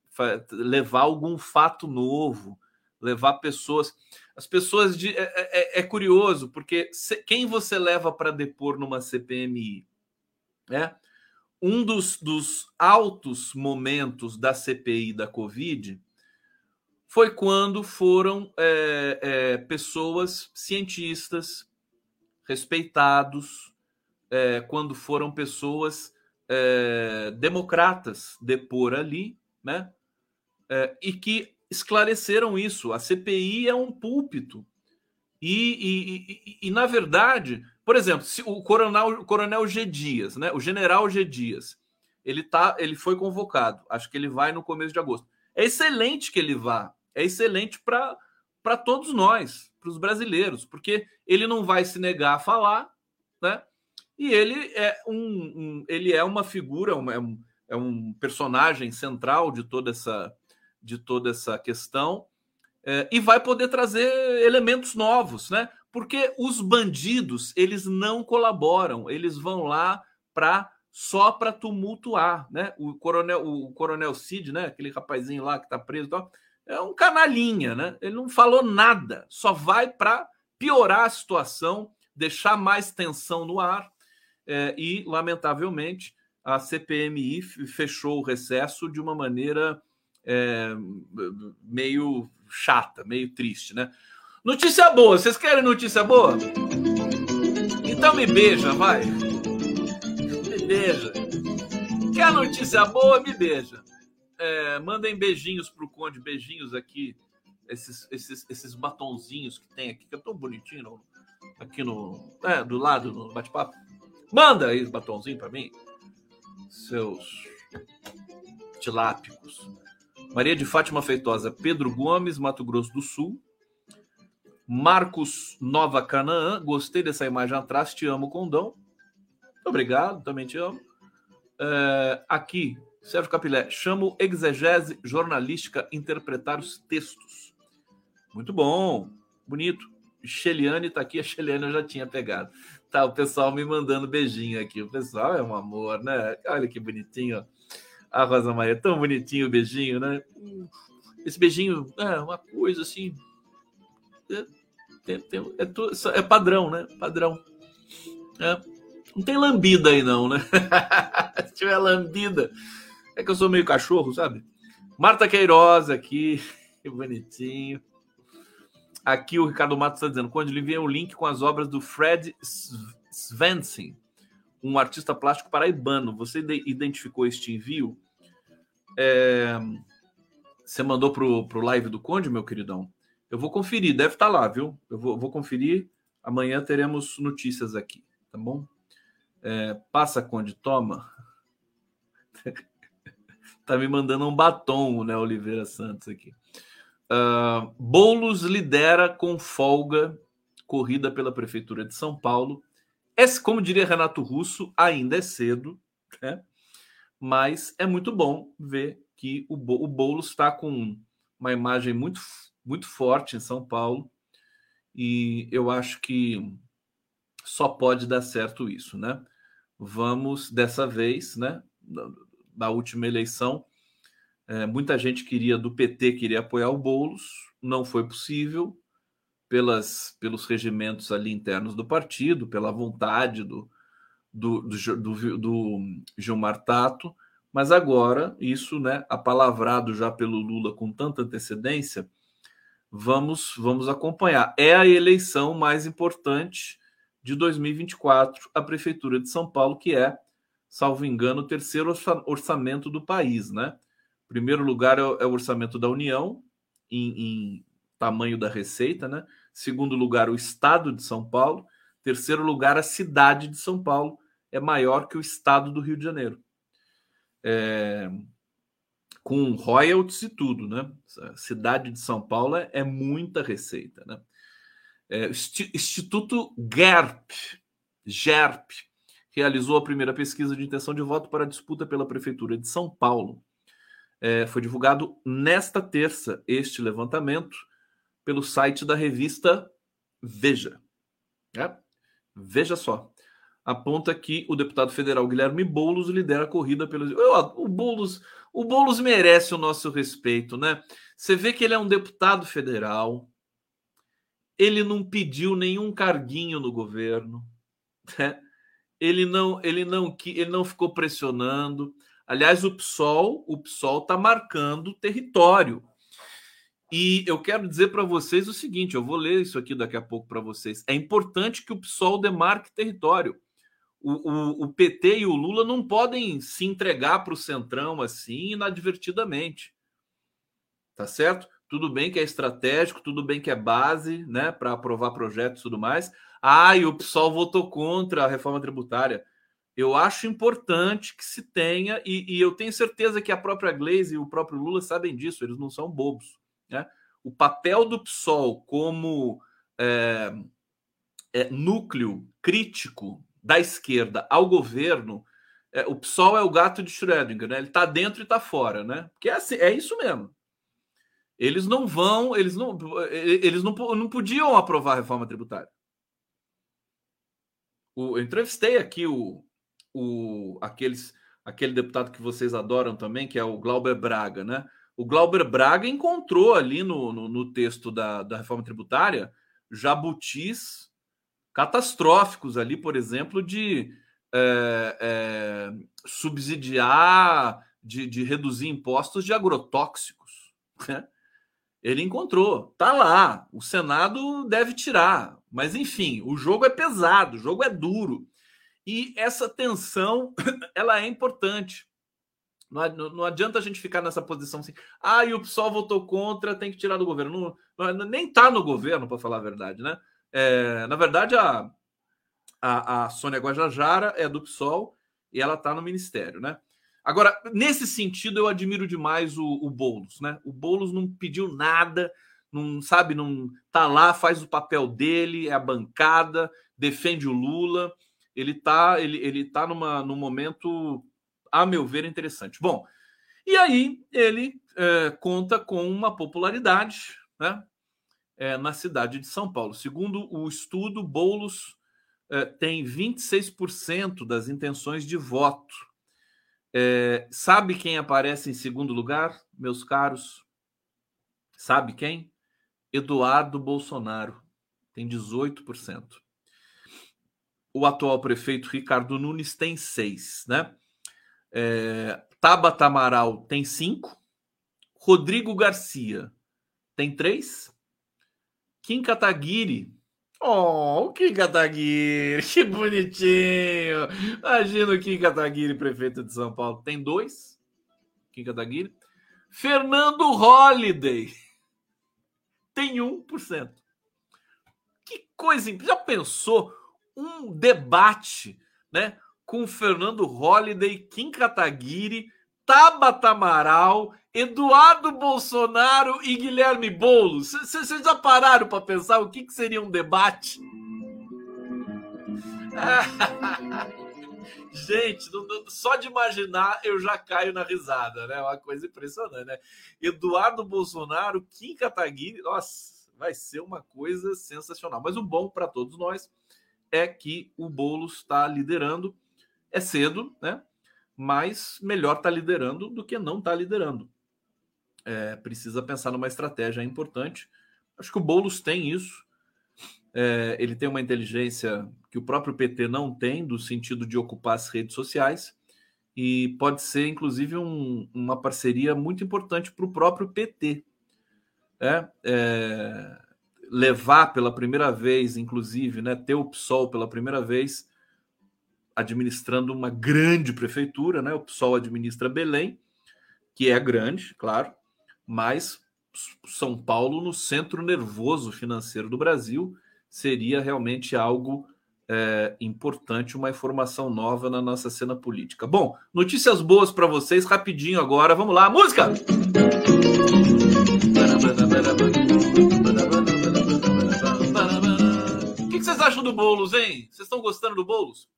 levar algum fato novo, levar pessoas. As pessoas de. É, é, é curioso, porque se, quem você leva para depor numa CPMI? Né? Um dos, dos altos momentos da CPI da Covid foi quando foram é, é, pessoas cientistas respeitados, é, quando foram pessoas é, democratas depor ali, né? É, e que esclareceram isso. A CPI é um púlpito. E, e, e, e, na verdade, por exemplo, o coronel, o coronel G. Dias, né? o general G. Dias, ele, tá, ele foi convocado. Acho que ele vai no começo de agosto. É excelente que ele vá, é excelente para todos nós, para os brasileiros, porque ele não vai se negar a falar, né? E ele é um, um ele é uma figura, é um, é um personagem central de toda essa de toda essa questão é, e vai poder trazer elementos novos, né? Porque os bandidos eles não colaboram, eles vão lá para só para tumultuar, né? O coronel, o coronel Cid, né? Aquele rapazinho lá que está preso, tal, é um canalinha, né? Ele não falou nada, só vai para piorar a situação, deixar mais tensão no ar é, e, lamentavelmente, a CPMI fechou o recesso de uma maneira é, meio chata, meio triste, né? Notícia boa, vocês querem notícia boa? Então me beija, vai. Me beija. Quer notícia boa? Me beija. É, mandem beijinhos pro Conde, beijinhos aqui. Esses, esses, esses batonzinhos que tem aqui, que é tão bonitinho no, aqui no. É, do lado, no bate-papo. Manda aí os batonzinhos para mim. Seus tilápicos. Maria de Fátima Feitosa, Pedro Gomes, Mato Grosso do Sul. Marcos Nova Canaã, gostei dessa imagem atrás, te amo, Condão. Obrigado, também te amo. É, aqui, Sérgio Capilé, chamo exegese jornalística interpretar os textos. Muito bom, bonito. Sheliane está aqui, a Sheliane eu já tinha pegado. Tá, o pessoal me mandando beijinho aqui. O pessoal é um amor, né? Olha que bonitinho. A Rosa Maria, tão bonitinho o beijinho, né? Esse beijinho é uma coisa assim. É, tem, tem, é, é padrão, né? Padrão. É. Não tem lambida aí, não, né? <laughs> Se tiver lambida. É que eu sou meio cachorro, sabe? Marta Queiroz aqui, <laughs> que bonitinho. Aqui o Ricardo Matos está dizendo: quando ele enviei o link com as obras do Fred Svensson, um artista plástico paraibano. Você identificou este envio? É... Você mandou pro, pro live do Conde, meu queridão? Eu vou conferir, deve estar tá lá, viu? Eu vou, vou conferir. Amanhã teremos notícias aqui, tá bom? É, passa, Conde, toma. <laughs> tá me mandando um batom, né, Oliveira Santos aqui. Uh, Boulos lidera com folga corrida pela Prefeitura de São Paulo. Esse, como diria Renato Russo, ainda é cedo, né? mas é muito bom ver que o, o Boulos está com uma imagem muito, muito forte em São Paulo e eu acho que só pode dar certo isso, né? Vamos dessa vez, né? Na última eleição, é, muita gente queria do PT queria apoiar o Boulos, não foi possível pelas, pelos regimentos ali internos do partido, pela vontade do, do, do, do, do Gilmar Tato, mas agora isso, né, apalavrado já pelo Lula com tanta antecedência, vamos vamos acompanhar. É a eleição mais importante de 2024, a prefeitura de São Paulo, que é, salvo engano, o terceiro orçamento do país, né? Primeiro lugar é o, é orçamento da União, em, em, tamanho da receita, né? Segundo lugar, o estado de São Paulo. Terceiro lugar, a cidade de São Paulo é maior que o estado do Rio de Janeiro. É, com royalties e tudo, né? A cidade de São Paulo é, é muita receita, né? É, Instituto GERP, GERP realizou a primeira pesquisa de intenção de voto para a disputa pela Prefeitura de São Paulo. É, foi divulgado nesta terça este levantamento pelo site da revista Veja. É? Veja só. Aponta que o deputado federal Guilherme Boulos lidera a corrida pelos. o Boulos, o Boulos merece o nosso respeito, né? Você vê que ele é um deputado federal, ele não pediu nenhum carguinho no governo, né? Ele não, ele não, ele não ficou pressionando. Aliás, o PSOL, o PSOL está marcando território. E eu quero dizer para vocês o seguinte: eu vou ler isso aqui daqui a pouco para vocês. É importante que o PSOL demarque território. O, o, o, PT e o Lula não podem se entregar para o Centrão assim inadvertidamente. Tá certo? Tudo bem que é estratégico, tudo bem que é base, né, para aprovar projetos e tudo mais. E o PSOL votou contra a reforma tributária eu acho importante que se tenha, e, e, eu tenho certeza que a própria Glaze e o próprio Lula sabem disso, eles não são bobos. Né? O papel do PSOL como é, é, núcleo crítico da esquerda ao governo, é, o PSOL é o gato de Schrödinger, né? ele está dentro e está fora, né? porque é, assim, é isso mesmo. Eles não vão, eles não, eles não, não podiam aprovar a reforma tributária. O, eu entrevistei aqui o, o, aqueles, aquele deputado que vocês adoram também, que é o Glauber Braga, né? O Glauber Braga encontrou ali no, no, no texto da, da reforma tributária jabutis catastróficos ali, por exemplo, de é, é, subsidiar, de, de, reduzir impostos de agrotóxicos. Né? Ele encontrou, tá lá. O Senado deve tirar, mas enfim, o jogo é pesado, o jogo é duro. E essa tensão, <coughs> ela é importante. Não, adianta a gente ficar nessa posição assim, ah, e o PSOL votou contra, tem que tirar do governo. Não, não nem está no governo, para falar a verdade, né? É, na verdade, a, a, a Sônia Guajajara é do PSOL e ela está no ministério, né? Agora, nesse sentido, eu admiro demais o, o Boulos, né? O Boulos não pediu nada, não sabe, não tá lá, faz o papel dele, é a bancada, defende o Lula. Ele tá, ele, ele tá numa, num momento, a meu ver, interessante. Bom, e aí ele é, conta com uma popularidade, né? É, na cidade de São Paulo. Segundo o estudo, Boulos é, tem 26% das intenções de voto. É, sabe quem aparece em segundo lugar, meus caros? Sabe quem? Eduardo Bolsonaro, tem 18%. O atual prefeito Ricardo Nunes tem 6%, né? É, Tabata Amaral tem 5%. Rodrigo Garcia tem 3%. Kim Kataguiri. Oh, o Kim Kataguiri, <laughs> que bonitinho! Imagina o Kim Kataguiri, prefeito de São Paulo. Tem 2%. Kim Kataguiri. Fernando Holliday tem 1%. Que coisa, já pensou um debate, né, com Fernando Holliday, Kim Kataguiri, Tabata Amaral, Eduardo Bolsonaro e Guilherme Boulos. Vocês já pararam para pensar o que, que seria um debate? <laughs> Gente, só de imaginar eu já caio na risada, né? É uma coisa impressionante, né? Eduardo Bolsonaro, Kim Kataguiri, nossa, vai ser uma coisa sensacional. Mas o bom para todos nós é que o Boulos está liderando. É cedo, né? Mas melhor tá liderando do que não tá liderando. É, precisa pensar numa estratégia importante. Acho que o Boulos tem isso. É, ele tem uma inteligência que o próprio PT não tem, do sentido de ocupar as redes sociais, e pode ser, inclusive, um, uma parceria muito importante para o próprio PT. É, é, levar pela primeira vez, inclusive, né, ter o PSOL pela primeira vez administrando uma grande prefeitura, né? O PSOL administra Belém, que é grande, claro, mas São Paulo no centro nervoso financeiro do Brasil seria realmente algo é, importante, uma informação nova na nossa cena política. Bom, notícias boas para vocês, rapidinho agora. Vamos lá, música! O que vocês acham do Boulos, hein? Vocês estão gostando do Boulos?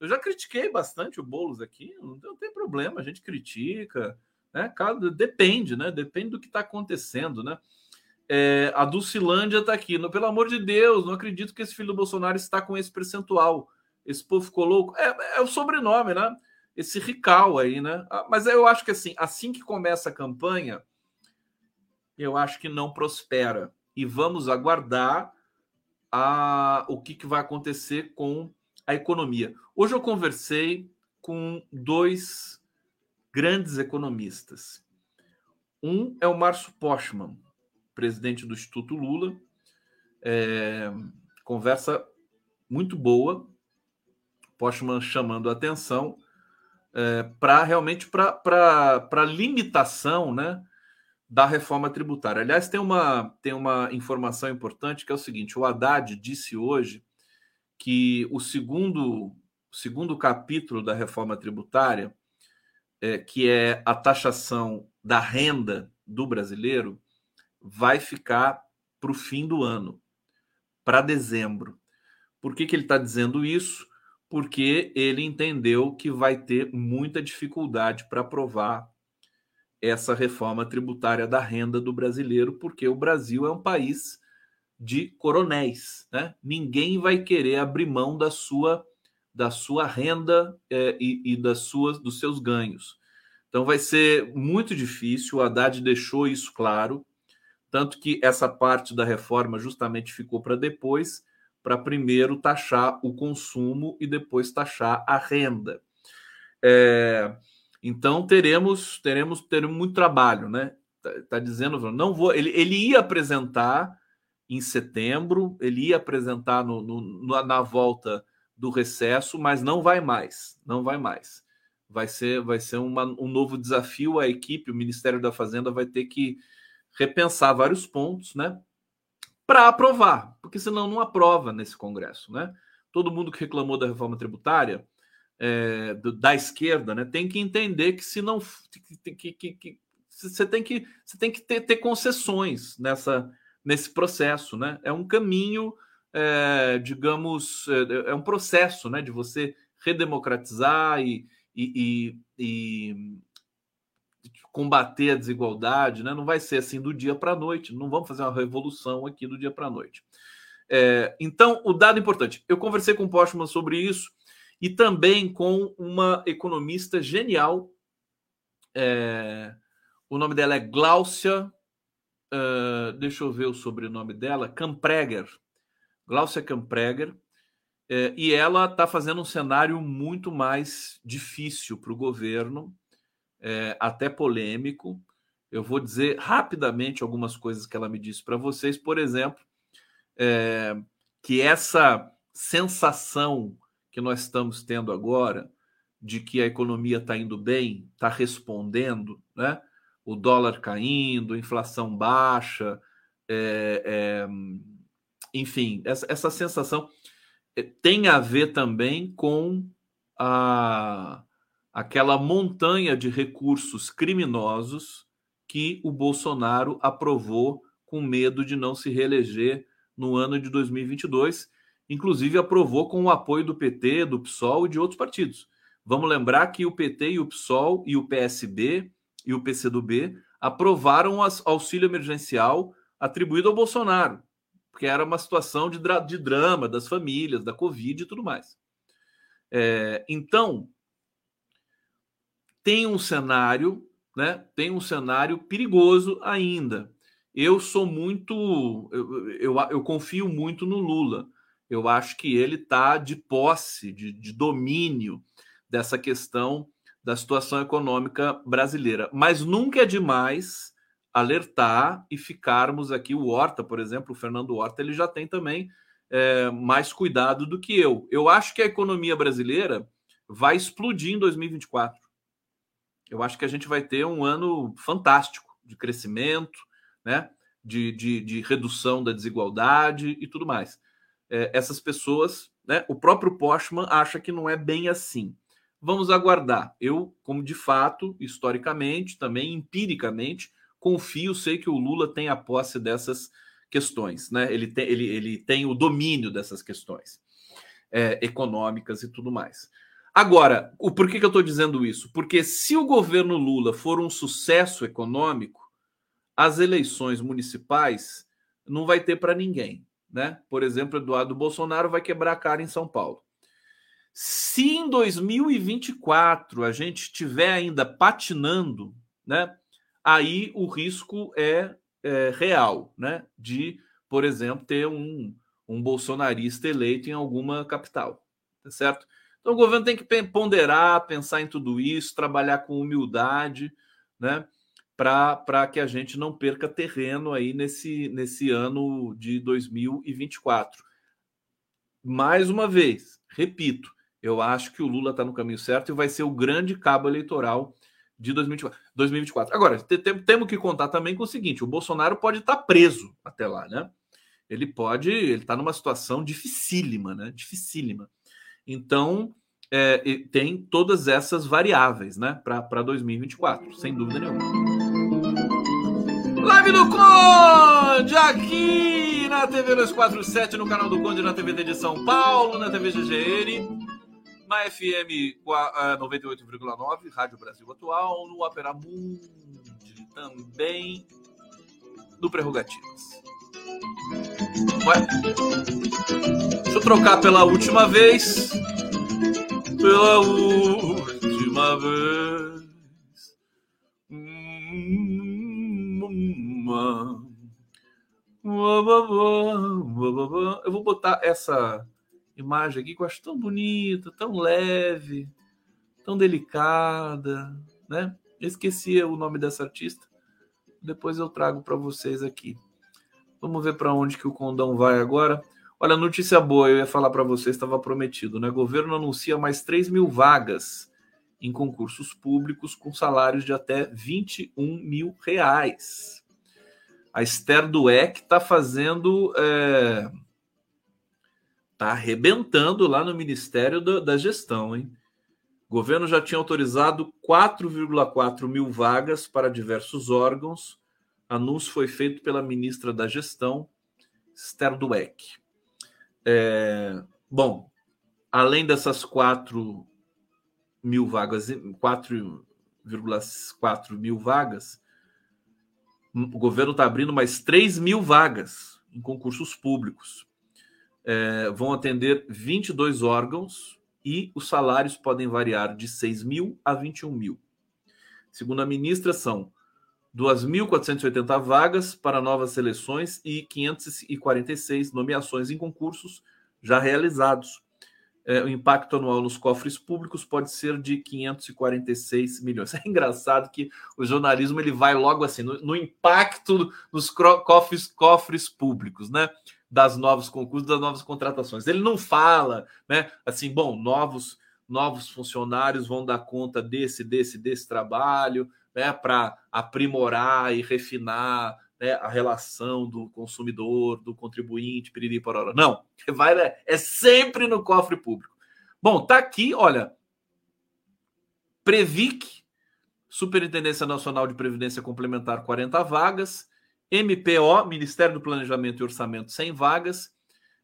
Eu já critiquei bastante o Boulos aqui, não tem problema, a gente critica, né? Depende, né? Depende do que está acontecendo, né? É, a Dulcilândia está aqui. No, pelo amor de Deus, não acredito que esse filho do Bolsonaro está com esse percentual. Esse povo ficou louco. É, é o sobrenome, né? Esse Rical aí, né? Ah, mas eu acho que assim, assim que começa a campanha, eu acho que não prospera. E vamos aguardar a, o que, que vai acontecer com a economia. Hoje eu conversei com dois grandes economistas. Um é o Márcio Postman, presidente do Instituto Lula. É, conversa muito boa, Postman chamando a atenção é, para realmente para a limitação né, da reforma tributária. Aliás, tem uma, tem uma informação importante que é o seguinte: o Haddad disse hoje que o segundo, segundo capítulo da reforma tributária, é, que é a taxação da renda do brasileiro, vai ficar para o fim do ano, para dezembro. Por que, que ele está dizendo isso? Porque ele entendeu que vai ter muita dificuldade para aprovar essa reforma tributária da renda do brasileiro, porque o Brasil é um país de coronéis, né? Ninguém vai querer abrir mão da sua da sua renda é, e, e das suas dos seus ganhos. Então vai ser muito difícil. O Haddad deixou isso claro. Tanto que essa parte da reforma justamente ficou para depois, para primeiro taxar o consumo e depois taxar a renda. É, então teremos teremos teremos muito trabalho, né? Tá, tá, dizendo, não vou. Ele, ele ia apresentar em setembro, ele ia apresentar no, no, na volta do recesso, mas não vai mais, não vai mais. Vai ser, vai ser uma, um novo desafio. A equipe, o Ministério da Fazenda vai ter que repensar vários pontos, né? Para aprovar, porque senão não aprova nesse Congresso, né? Todo mundo que reclamou da reforma tributária é, da esquerda, né, tem que entender que se não que, que, que você tem que você tem que ter, ter concessões nessa nesse processo, né? É um caminho, é, digamos, é, é, um processo, né, de você redemocratizar e, e, e, e combater a desigualdade, né? Não vai ser assim do dia para a noite. Não vamos fazer uma revolução aqui do dia para a noite. É, então, o dado importante. Eu conversei com o Postman sobre isso e também com uma economista genial. É, o nome dela é Gláucia. Uh, deixa eu ver o sobrenome dela, Campreger. Gláucia Campreger. É, e ela está fazendo um cenário muito mais difícil para o governo, é, até polêmico. Eu vou dizer rapidamente algumas coisas que ela me disse para vocês. Por exemplo, é, que essa sensação que nós estamos tendo agora de que a economia está indo bem, está respondendo, né? o dólar caindo, inflação baixa, é, enfim, essa, essa sensação é, tem a ver também com a, aquela montanha de recursos criminosos que o Bolsonaro aprovou com medo de não se reeleger no ano de 2022, inclusive aprovou com o apoio do PT, do PSOL e de outros partidos. Vamos lembrar que o PT e o PSOL e o PSB e o PCdoB aprovaram o auxílio emergencial atribuído ao Bolsonaro, porque era uma situação de, dra de drama das famílias, da Covid e tudo mais. É, então, tem um cenário, né? Tem um cenário perigoso ainda. Eu sou muito, eu, eu, eu confio muito no Lula. Eu acho que ele está de posse, de, de domínio dessa questão da situação econômica brasileira. Mas nunca é demais alertar e ficarmos aqui. O Horta, por exemplo, o Fernando Horta, ele já tem também é, mais cuidado do que eu. Eu acho que a economia brasileira vai explodir em 2024. Eu acho que a gente vai ter um ano fantástico de crescimento, né? De, de, de redução da desigualdade e tudo mais. É, essas pessoas, né? O próprio Postman acha que não é bem assim. Vamos aguardar. Eu, como de fato, historicamente, também empiricamente, confio, sei que o Lula tem a posse dessas questões, né? Ele tem, ele, ele tem o domínio dessas questões é, econômicas e tudo mais. Agora, o por que, que eu estou dizendo isso? Porque se o governo Lula for um sucesso econômico, as eleições municipais não vai ter para ninguém. Né? Por exemplo, Eduardo Bolsonaro vai quebrar a cara em São Paulo. Se em 2024 a gente estiver ainda patinando, né, aí o risco é, é, real, né, de, por exemplo, ter um, um bolsonarista eleito em alguma capital, tá certo? Então o governo tem que ponderar, pensar em tudo isso, trabalhar com humildade, né? para que a gente não perca terreno aí nesse, nesse ano de 2024. Mais uma vez, repito, eu acho que o Lula está no caminho certo e vai ser o grande cabo eleitoral de 2024. Agora, temos que contar também com o seguinte: o Bolsonaro pode estar tá preso até lá, né? Ele pode, ele está numa situação dificílima, né? Dificílima. Então, é, tem todas essas variáveis, né? Para 2024, sem dúvida nenhuma. Live do Conde aqui na TV 247, no canal do Conde, na TVD de São Paulo, na TV GGN, na FM 98,9, Rádio Brasil Atual, no Opera Mundi também, no Prerrogativas. Ué? Deixa eu trocar pela última vez. Pela última vez. Eu vou botar essa imagem aqui que eu acho tão bonita, tão leve, tão delicada, né? esqueci o nome dessa artista. Depois eu trago para vocês aqui. Vamos ver para onde que o condão vai agora. Olha, notícia boa, eu ia falar para vocês, estava prometido, né? Governo anuncia mais 3 mil vagas em concursos públicos com salários de até 21 mil reais. A Esther Dueck está fazendo. É, tá arrebentando lá no Ministério do, da Gestão, hein? O governo já tinha autorizado 4,4 mil vagas para diversos órgãos Anúncio foi feito pela ministra da Gestão, Esther Dweck. É, bom, além dessas 4 mil vagas, 4,4 mil vagas, o governo está abrindo mais 3 mil vagas em concursos públicos. É, vão atender 22 órgãos e os salários podem variar de 6 mil a 21 mil. Segundo a ministra, são 2.480 vagas para novas seleções e 546 nomeações em concursos já realizados. É, o impacto anual nos cofres públicos pode ser de 546 milhões. <laughs> É engraçado que o jornalismo ele vai logo assim no, no impacto nos cofres, cofres públicos, né? Das novos concursos, das novas contratações. Ele não fala, né? Assim, bom, novos novos funcionários vão dar conta desse, desse, desse trabalho, né? Para aprimorar e refinar né, a relação do consumidor, do contribuinte, piriri porora. Não, <laughs> vai, né, é sempre no cofre público. Bom, tá aqui, olha, Previc, Superintendência Nacional de Previdência Complementar, 40 vagas, MPO, Ministério do Planejamento e Orçamento, 100 vagas,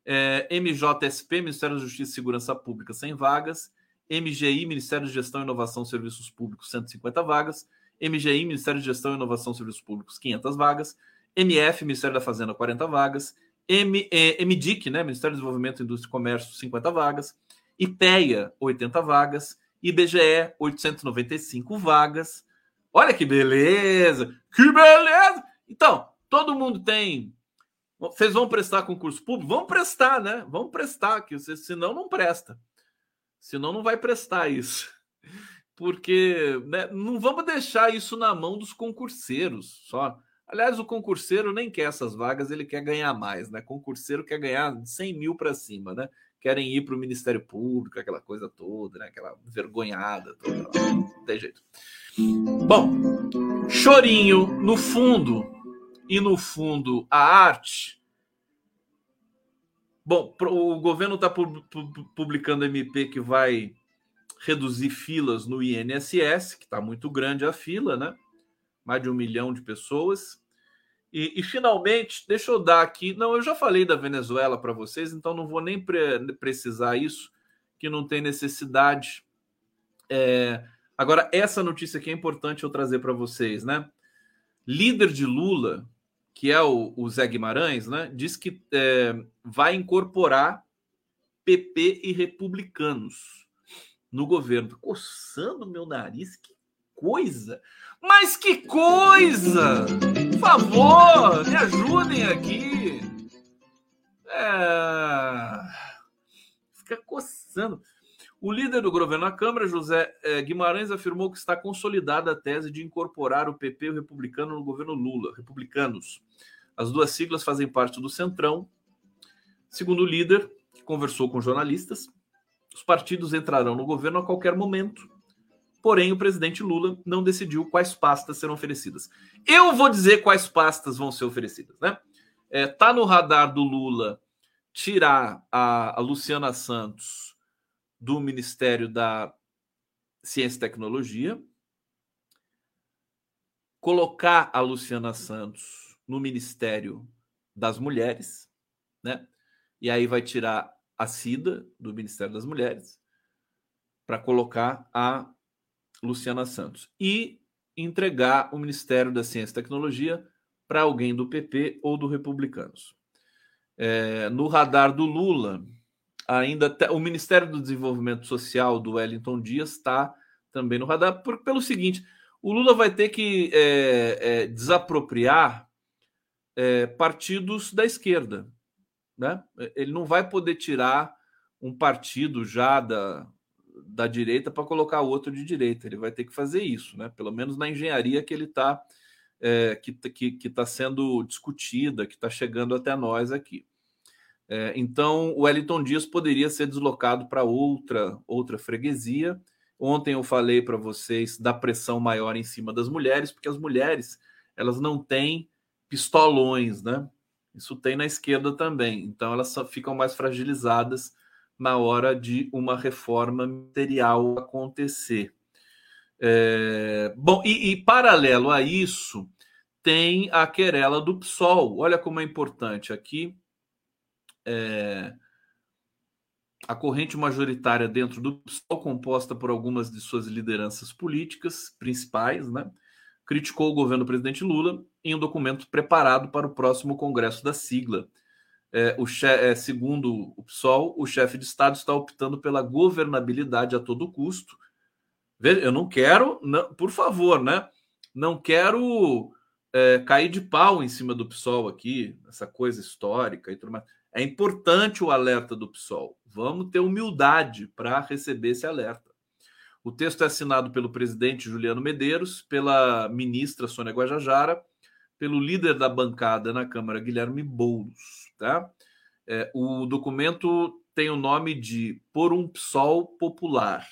é, MJSP, Ministério da Justiça e Segurança Pública, 100 vagas, MGI, Ministério de Gestão, Inovação e Serviços Públicos, 150 vagas, MGI, Ministério de Gestão, Inovação e Serviços Públicos, 500 vagas, MF, Ministério da Fazenda, 40 vagas, M, eh, MDIC, né, Ministério do Desenvolvimento, Indústria e Comércio, 50 vagas, IPEA, 80 vagas, IBGE, 895 vagas. Olha que beleza! Que beleza! Então, todo mundo tem. Vocês vão prestar concurso público? Vão prestar, né? Vão prestar, que senão não presta. Senão não vai prestar isso porque né, não vamos deixar isso na mão dos concurseiros só. Aliás, o concurseiro nem quer essas vagas, ele quer ganhar mais, né? Concurseiro quer ganhar 100 mil para cima, né? Querem ir para o Ministério Público, aquela coisa toda, né? Aquela vergonhada toda. Não tem jeito. Bom, chorinho no fundo e no fundo a arte. Bom, o governo está publicando MP que vai reduzir filas no INSS, que está muito grande a fila, né? Mais de um milhão de pessoas. E, e, finalmente, deixa eu dar aqui. Não, eu já falei da Venezuela para vocês, então não vou nem pre precisar isso, que não tem necessidade. É... Agora, essa notícia aqui é importante eu trazer para vocês, né? Líder de Lula, que é o, o Zé Guimarães, né? Diz que é, vai incorporar PP e republicanos no governo. Coçando meu nariz, que coisa! Mas que coisa! Por favor, me ajudem aqui. É... Fica coçando. O líder do governo na Câmara, José é, Guimarães, afirmou que está consolidada a tese de incorporar o PP e o republicano no governo Lula. Republicanos. As duas siglas fazem parte do Centrão. Segundo o líder, que conversou com jornalistas, os partidos entrarão no governo a qualquer momento. Porém, o presidente Lula não decidiu quais pastas serão oferecidas. Eu vou dizer quais pastas vão ser oferecidas, né? É, tá no radar do Lula tirar a, a Luciana Santos do Ministério da Ciência e Tecnologia, colocar a Luciana Santos no Ministério das Mulheres, né? E aí vai tirar a Cida, do Ministério das Mulheres, para colocar a Luciana Santos. E entregar o Ministério da Ciência e Tecnologia para alguém do PP ou do Republicanos. É, no radar do Lula, ainda o Ministério do Desenvolvimento Social do Wellington Dias está também no radar, por, pelo seguinte: o Lula vai ter que é, é, desapropriar é, partidos da esquerda. Né? Ele não vai poder tirar um partido já da, da direita para colocar outro de direita. Ele vai ter que fazer isso, né? pelo menos na engenharia que ele está é, que, que, que tá sendo discutida, que está chegando até nós aqui. É, então, o Wellington Dias poderia ser deslocado para outra, outra freguesia. Ontem eu falei para vocês da pressão maior em cima das mulheres, porque as mulheres elas não têm pistolões, né? Isso tem na esquerda também. Então elas ficam mais fragilizadas na hora de uma reforma material acontecer. É, bom, e, e, paralelo a isso, tem a querela do PSOL. Olha como é importante aqui. É, a corrente majoritária dentro do PSOL, composta por algumas de suas lideranças políticas principais, né, criticou o governo do presidente Lula em um documento preparado para o próximo congresso da sigla. É, o é, segundo o PSOL, o chefe de Estado está optando pela governabilidade a todo custo. Eu não quero, não, por favor, né? Não quero é, cair de pau em cima do PSOL aqui, essa coisa histórica e tudo mais. É importante o alerta do PSOL. Vamos ter humildade para receber esse alerta. O texto é assinado pelo presidente Juliano Medeiros, pela ministra Sônia Guajajara, pelo líder da bancada na Câmara, Guilherme Boulos. Tá? É, o documento tem o nome de Por um PSOL Popular.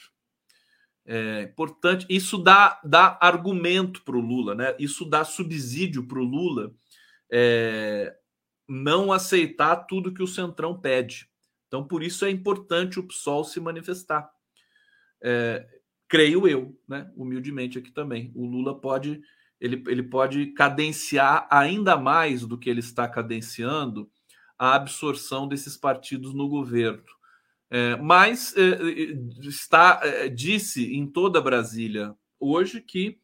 É importante, isso dá, dá argumento para o Lula, né? isso dá subsídio para o Lula é, não aceitar tudo que o Centrão pede. Então, por isso é importante o PSOL se manifestar. É, creio eu, né? humildemente aqui também. O Lula pode ele, ele pode cadenciar ainda mais do que ele está cadenciando a absorção desses partidos no governo. É, mas é, é está é, disse em toda Brasília hoje que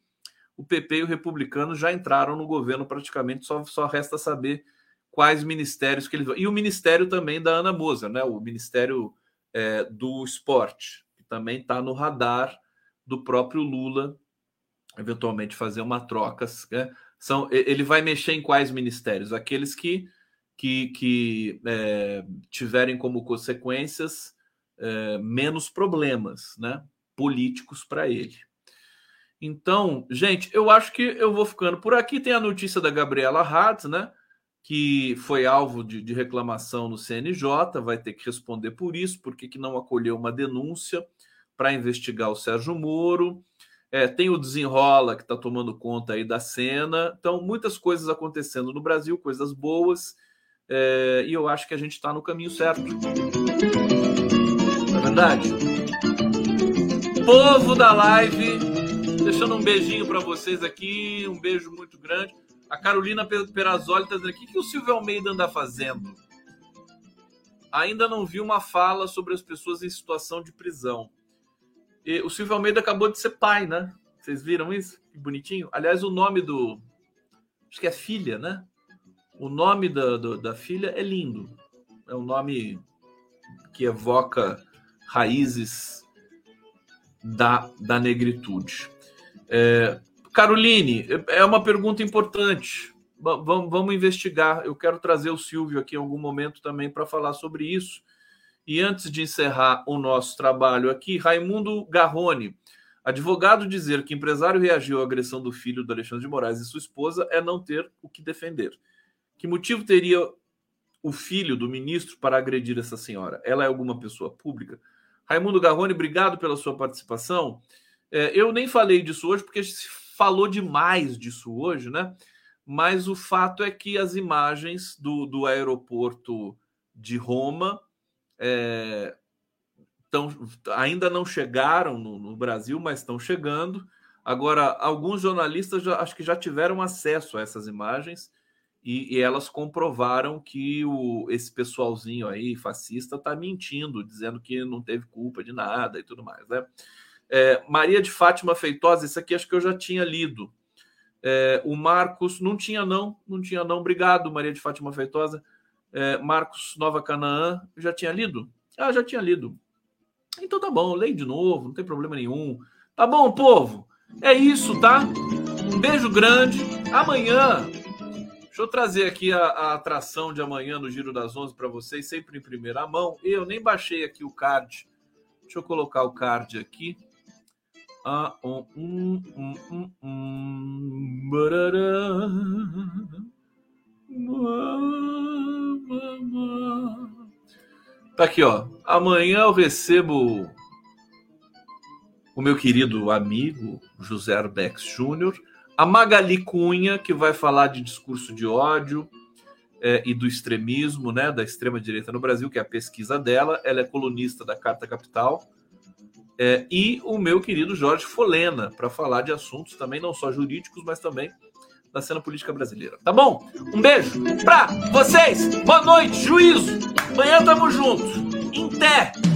o PP e o republicano já entraram no governo praticamente, só, só resta saber quais ministérios que eles vão. E o ministério também da Ana Moser, né? o Ministério é, do Esporte, que também está no radar do próprio Lula, eventualmente fazer uma troca. Né? São, ele vai mexer em quais ministérios? Aqueles que, que, que é, tiverem como consequências é, menos problemas né? políticos para ele. Então, gente, eu acho que eu vou ficando por aqui. Tem a notícia da Gabriela Hatz, né? Que foi alvo de, de, reclamação no CNJ, vai ter que responder por isso, porque que não acolheu uma denúncia para investigar o Sérgio Moro. É, tem o desenrola que está tomando conta aí da cena. Então, muitas coisas acontecendo no Brasil, coisas boas, é, e eu acho que a gente está no caminho certo. Não é verdade? Povo da live, deixando um beijinho para vocês aqui, um beijo muito grande. A Carolina Perazoli está dizendo: o que, que o Silvio Almeida anda fazendo? Ainda não vi uma fala sobre as pessoas em situação de prisão. E o Silvio Almeida acabou de ser pai, né? Vocês viram isso? Que bonitinho. Aliás, o nome do. Acho que é filha, né? O nome da, do, da filha é lindo. É um nome que evoca raízes da, da negritude. É, Caroline, é uma pergunta importante. Vamos, vamos investigar. Eu quero trazer o Silvio aqui em algum momento também para falar sobre isso. E antes de encerrar o nosso trabalho aqui, Raimundo Garrone, advogado, dizer que empresário reagiu à agressão do filho do Alexandre de Moraes e sua esposa é não ter o que defender. Que motivo teria o filho do ministro para agredir essa senhora? Ela é alguma pessoa pública? Raimundo Garrone, obrigado pela sua participação. É, eu nem falei disso hoje porque se falou demais disso hoje, né? Mas o fato é que as imagens do, do aeroporto de Roma é, tão, ainda não chegaram no, no Brasil, mas estão chegando. Agora, alguns jornalistas já, acho que já tiveram acesso a essas imagens e, e elas comprovaram que o, esse pessoalzinho aí, fascista, está mentindo, dizendo que não teve culpa de nada e tudo mais, né? É, Maria de Fátima Feitosa, isso aqui acho que eu já tinha lido. É, o Marcos, não tinha não, não tinha não. Obrigado, Maria de Fátima Feitosa. É, Marcos Nova Canaã, já tinha lido? Ah, já tinha lido. Então tá bom, leio de novo, não tem problema nenhum. Tá bom, povo? É isso, tá? Um beijo grande. Amanhã, deixa eu trazer aqui a, a atração de amanhã no Giro das Onze para vocês, sempre em primeira mão. Eu nem baixei aqui o card. Deixa eu colocar o card aqui. Ah, um, um, um, um, um, Tá aqui, ó. Amanhã eu recebo o meu querido amigo José Arbex Júnior, a Magali Cunha, que vai falar de discurso de ódio é, e do extremismo, né, da extrema direita no Brasil, que é a pesquisa dela. Ela é colunista da Carta Capital é, e o meu querido Jorge Folena, para falar de assuntos também não só jurídicos, mas também da cena política brasileira. Tá bom? Um beijo pra vocês. Boa noite, juízo. Amanhã tamo junto. Em.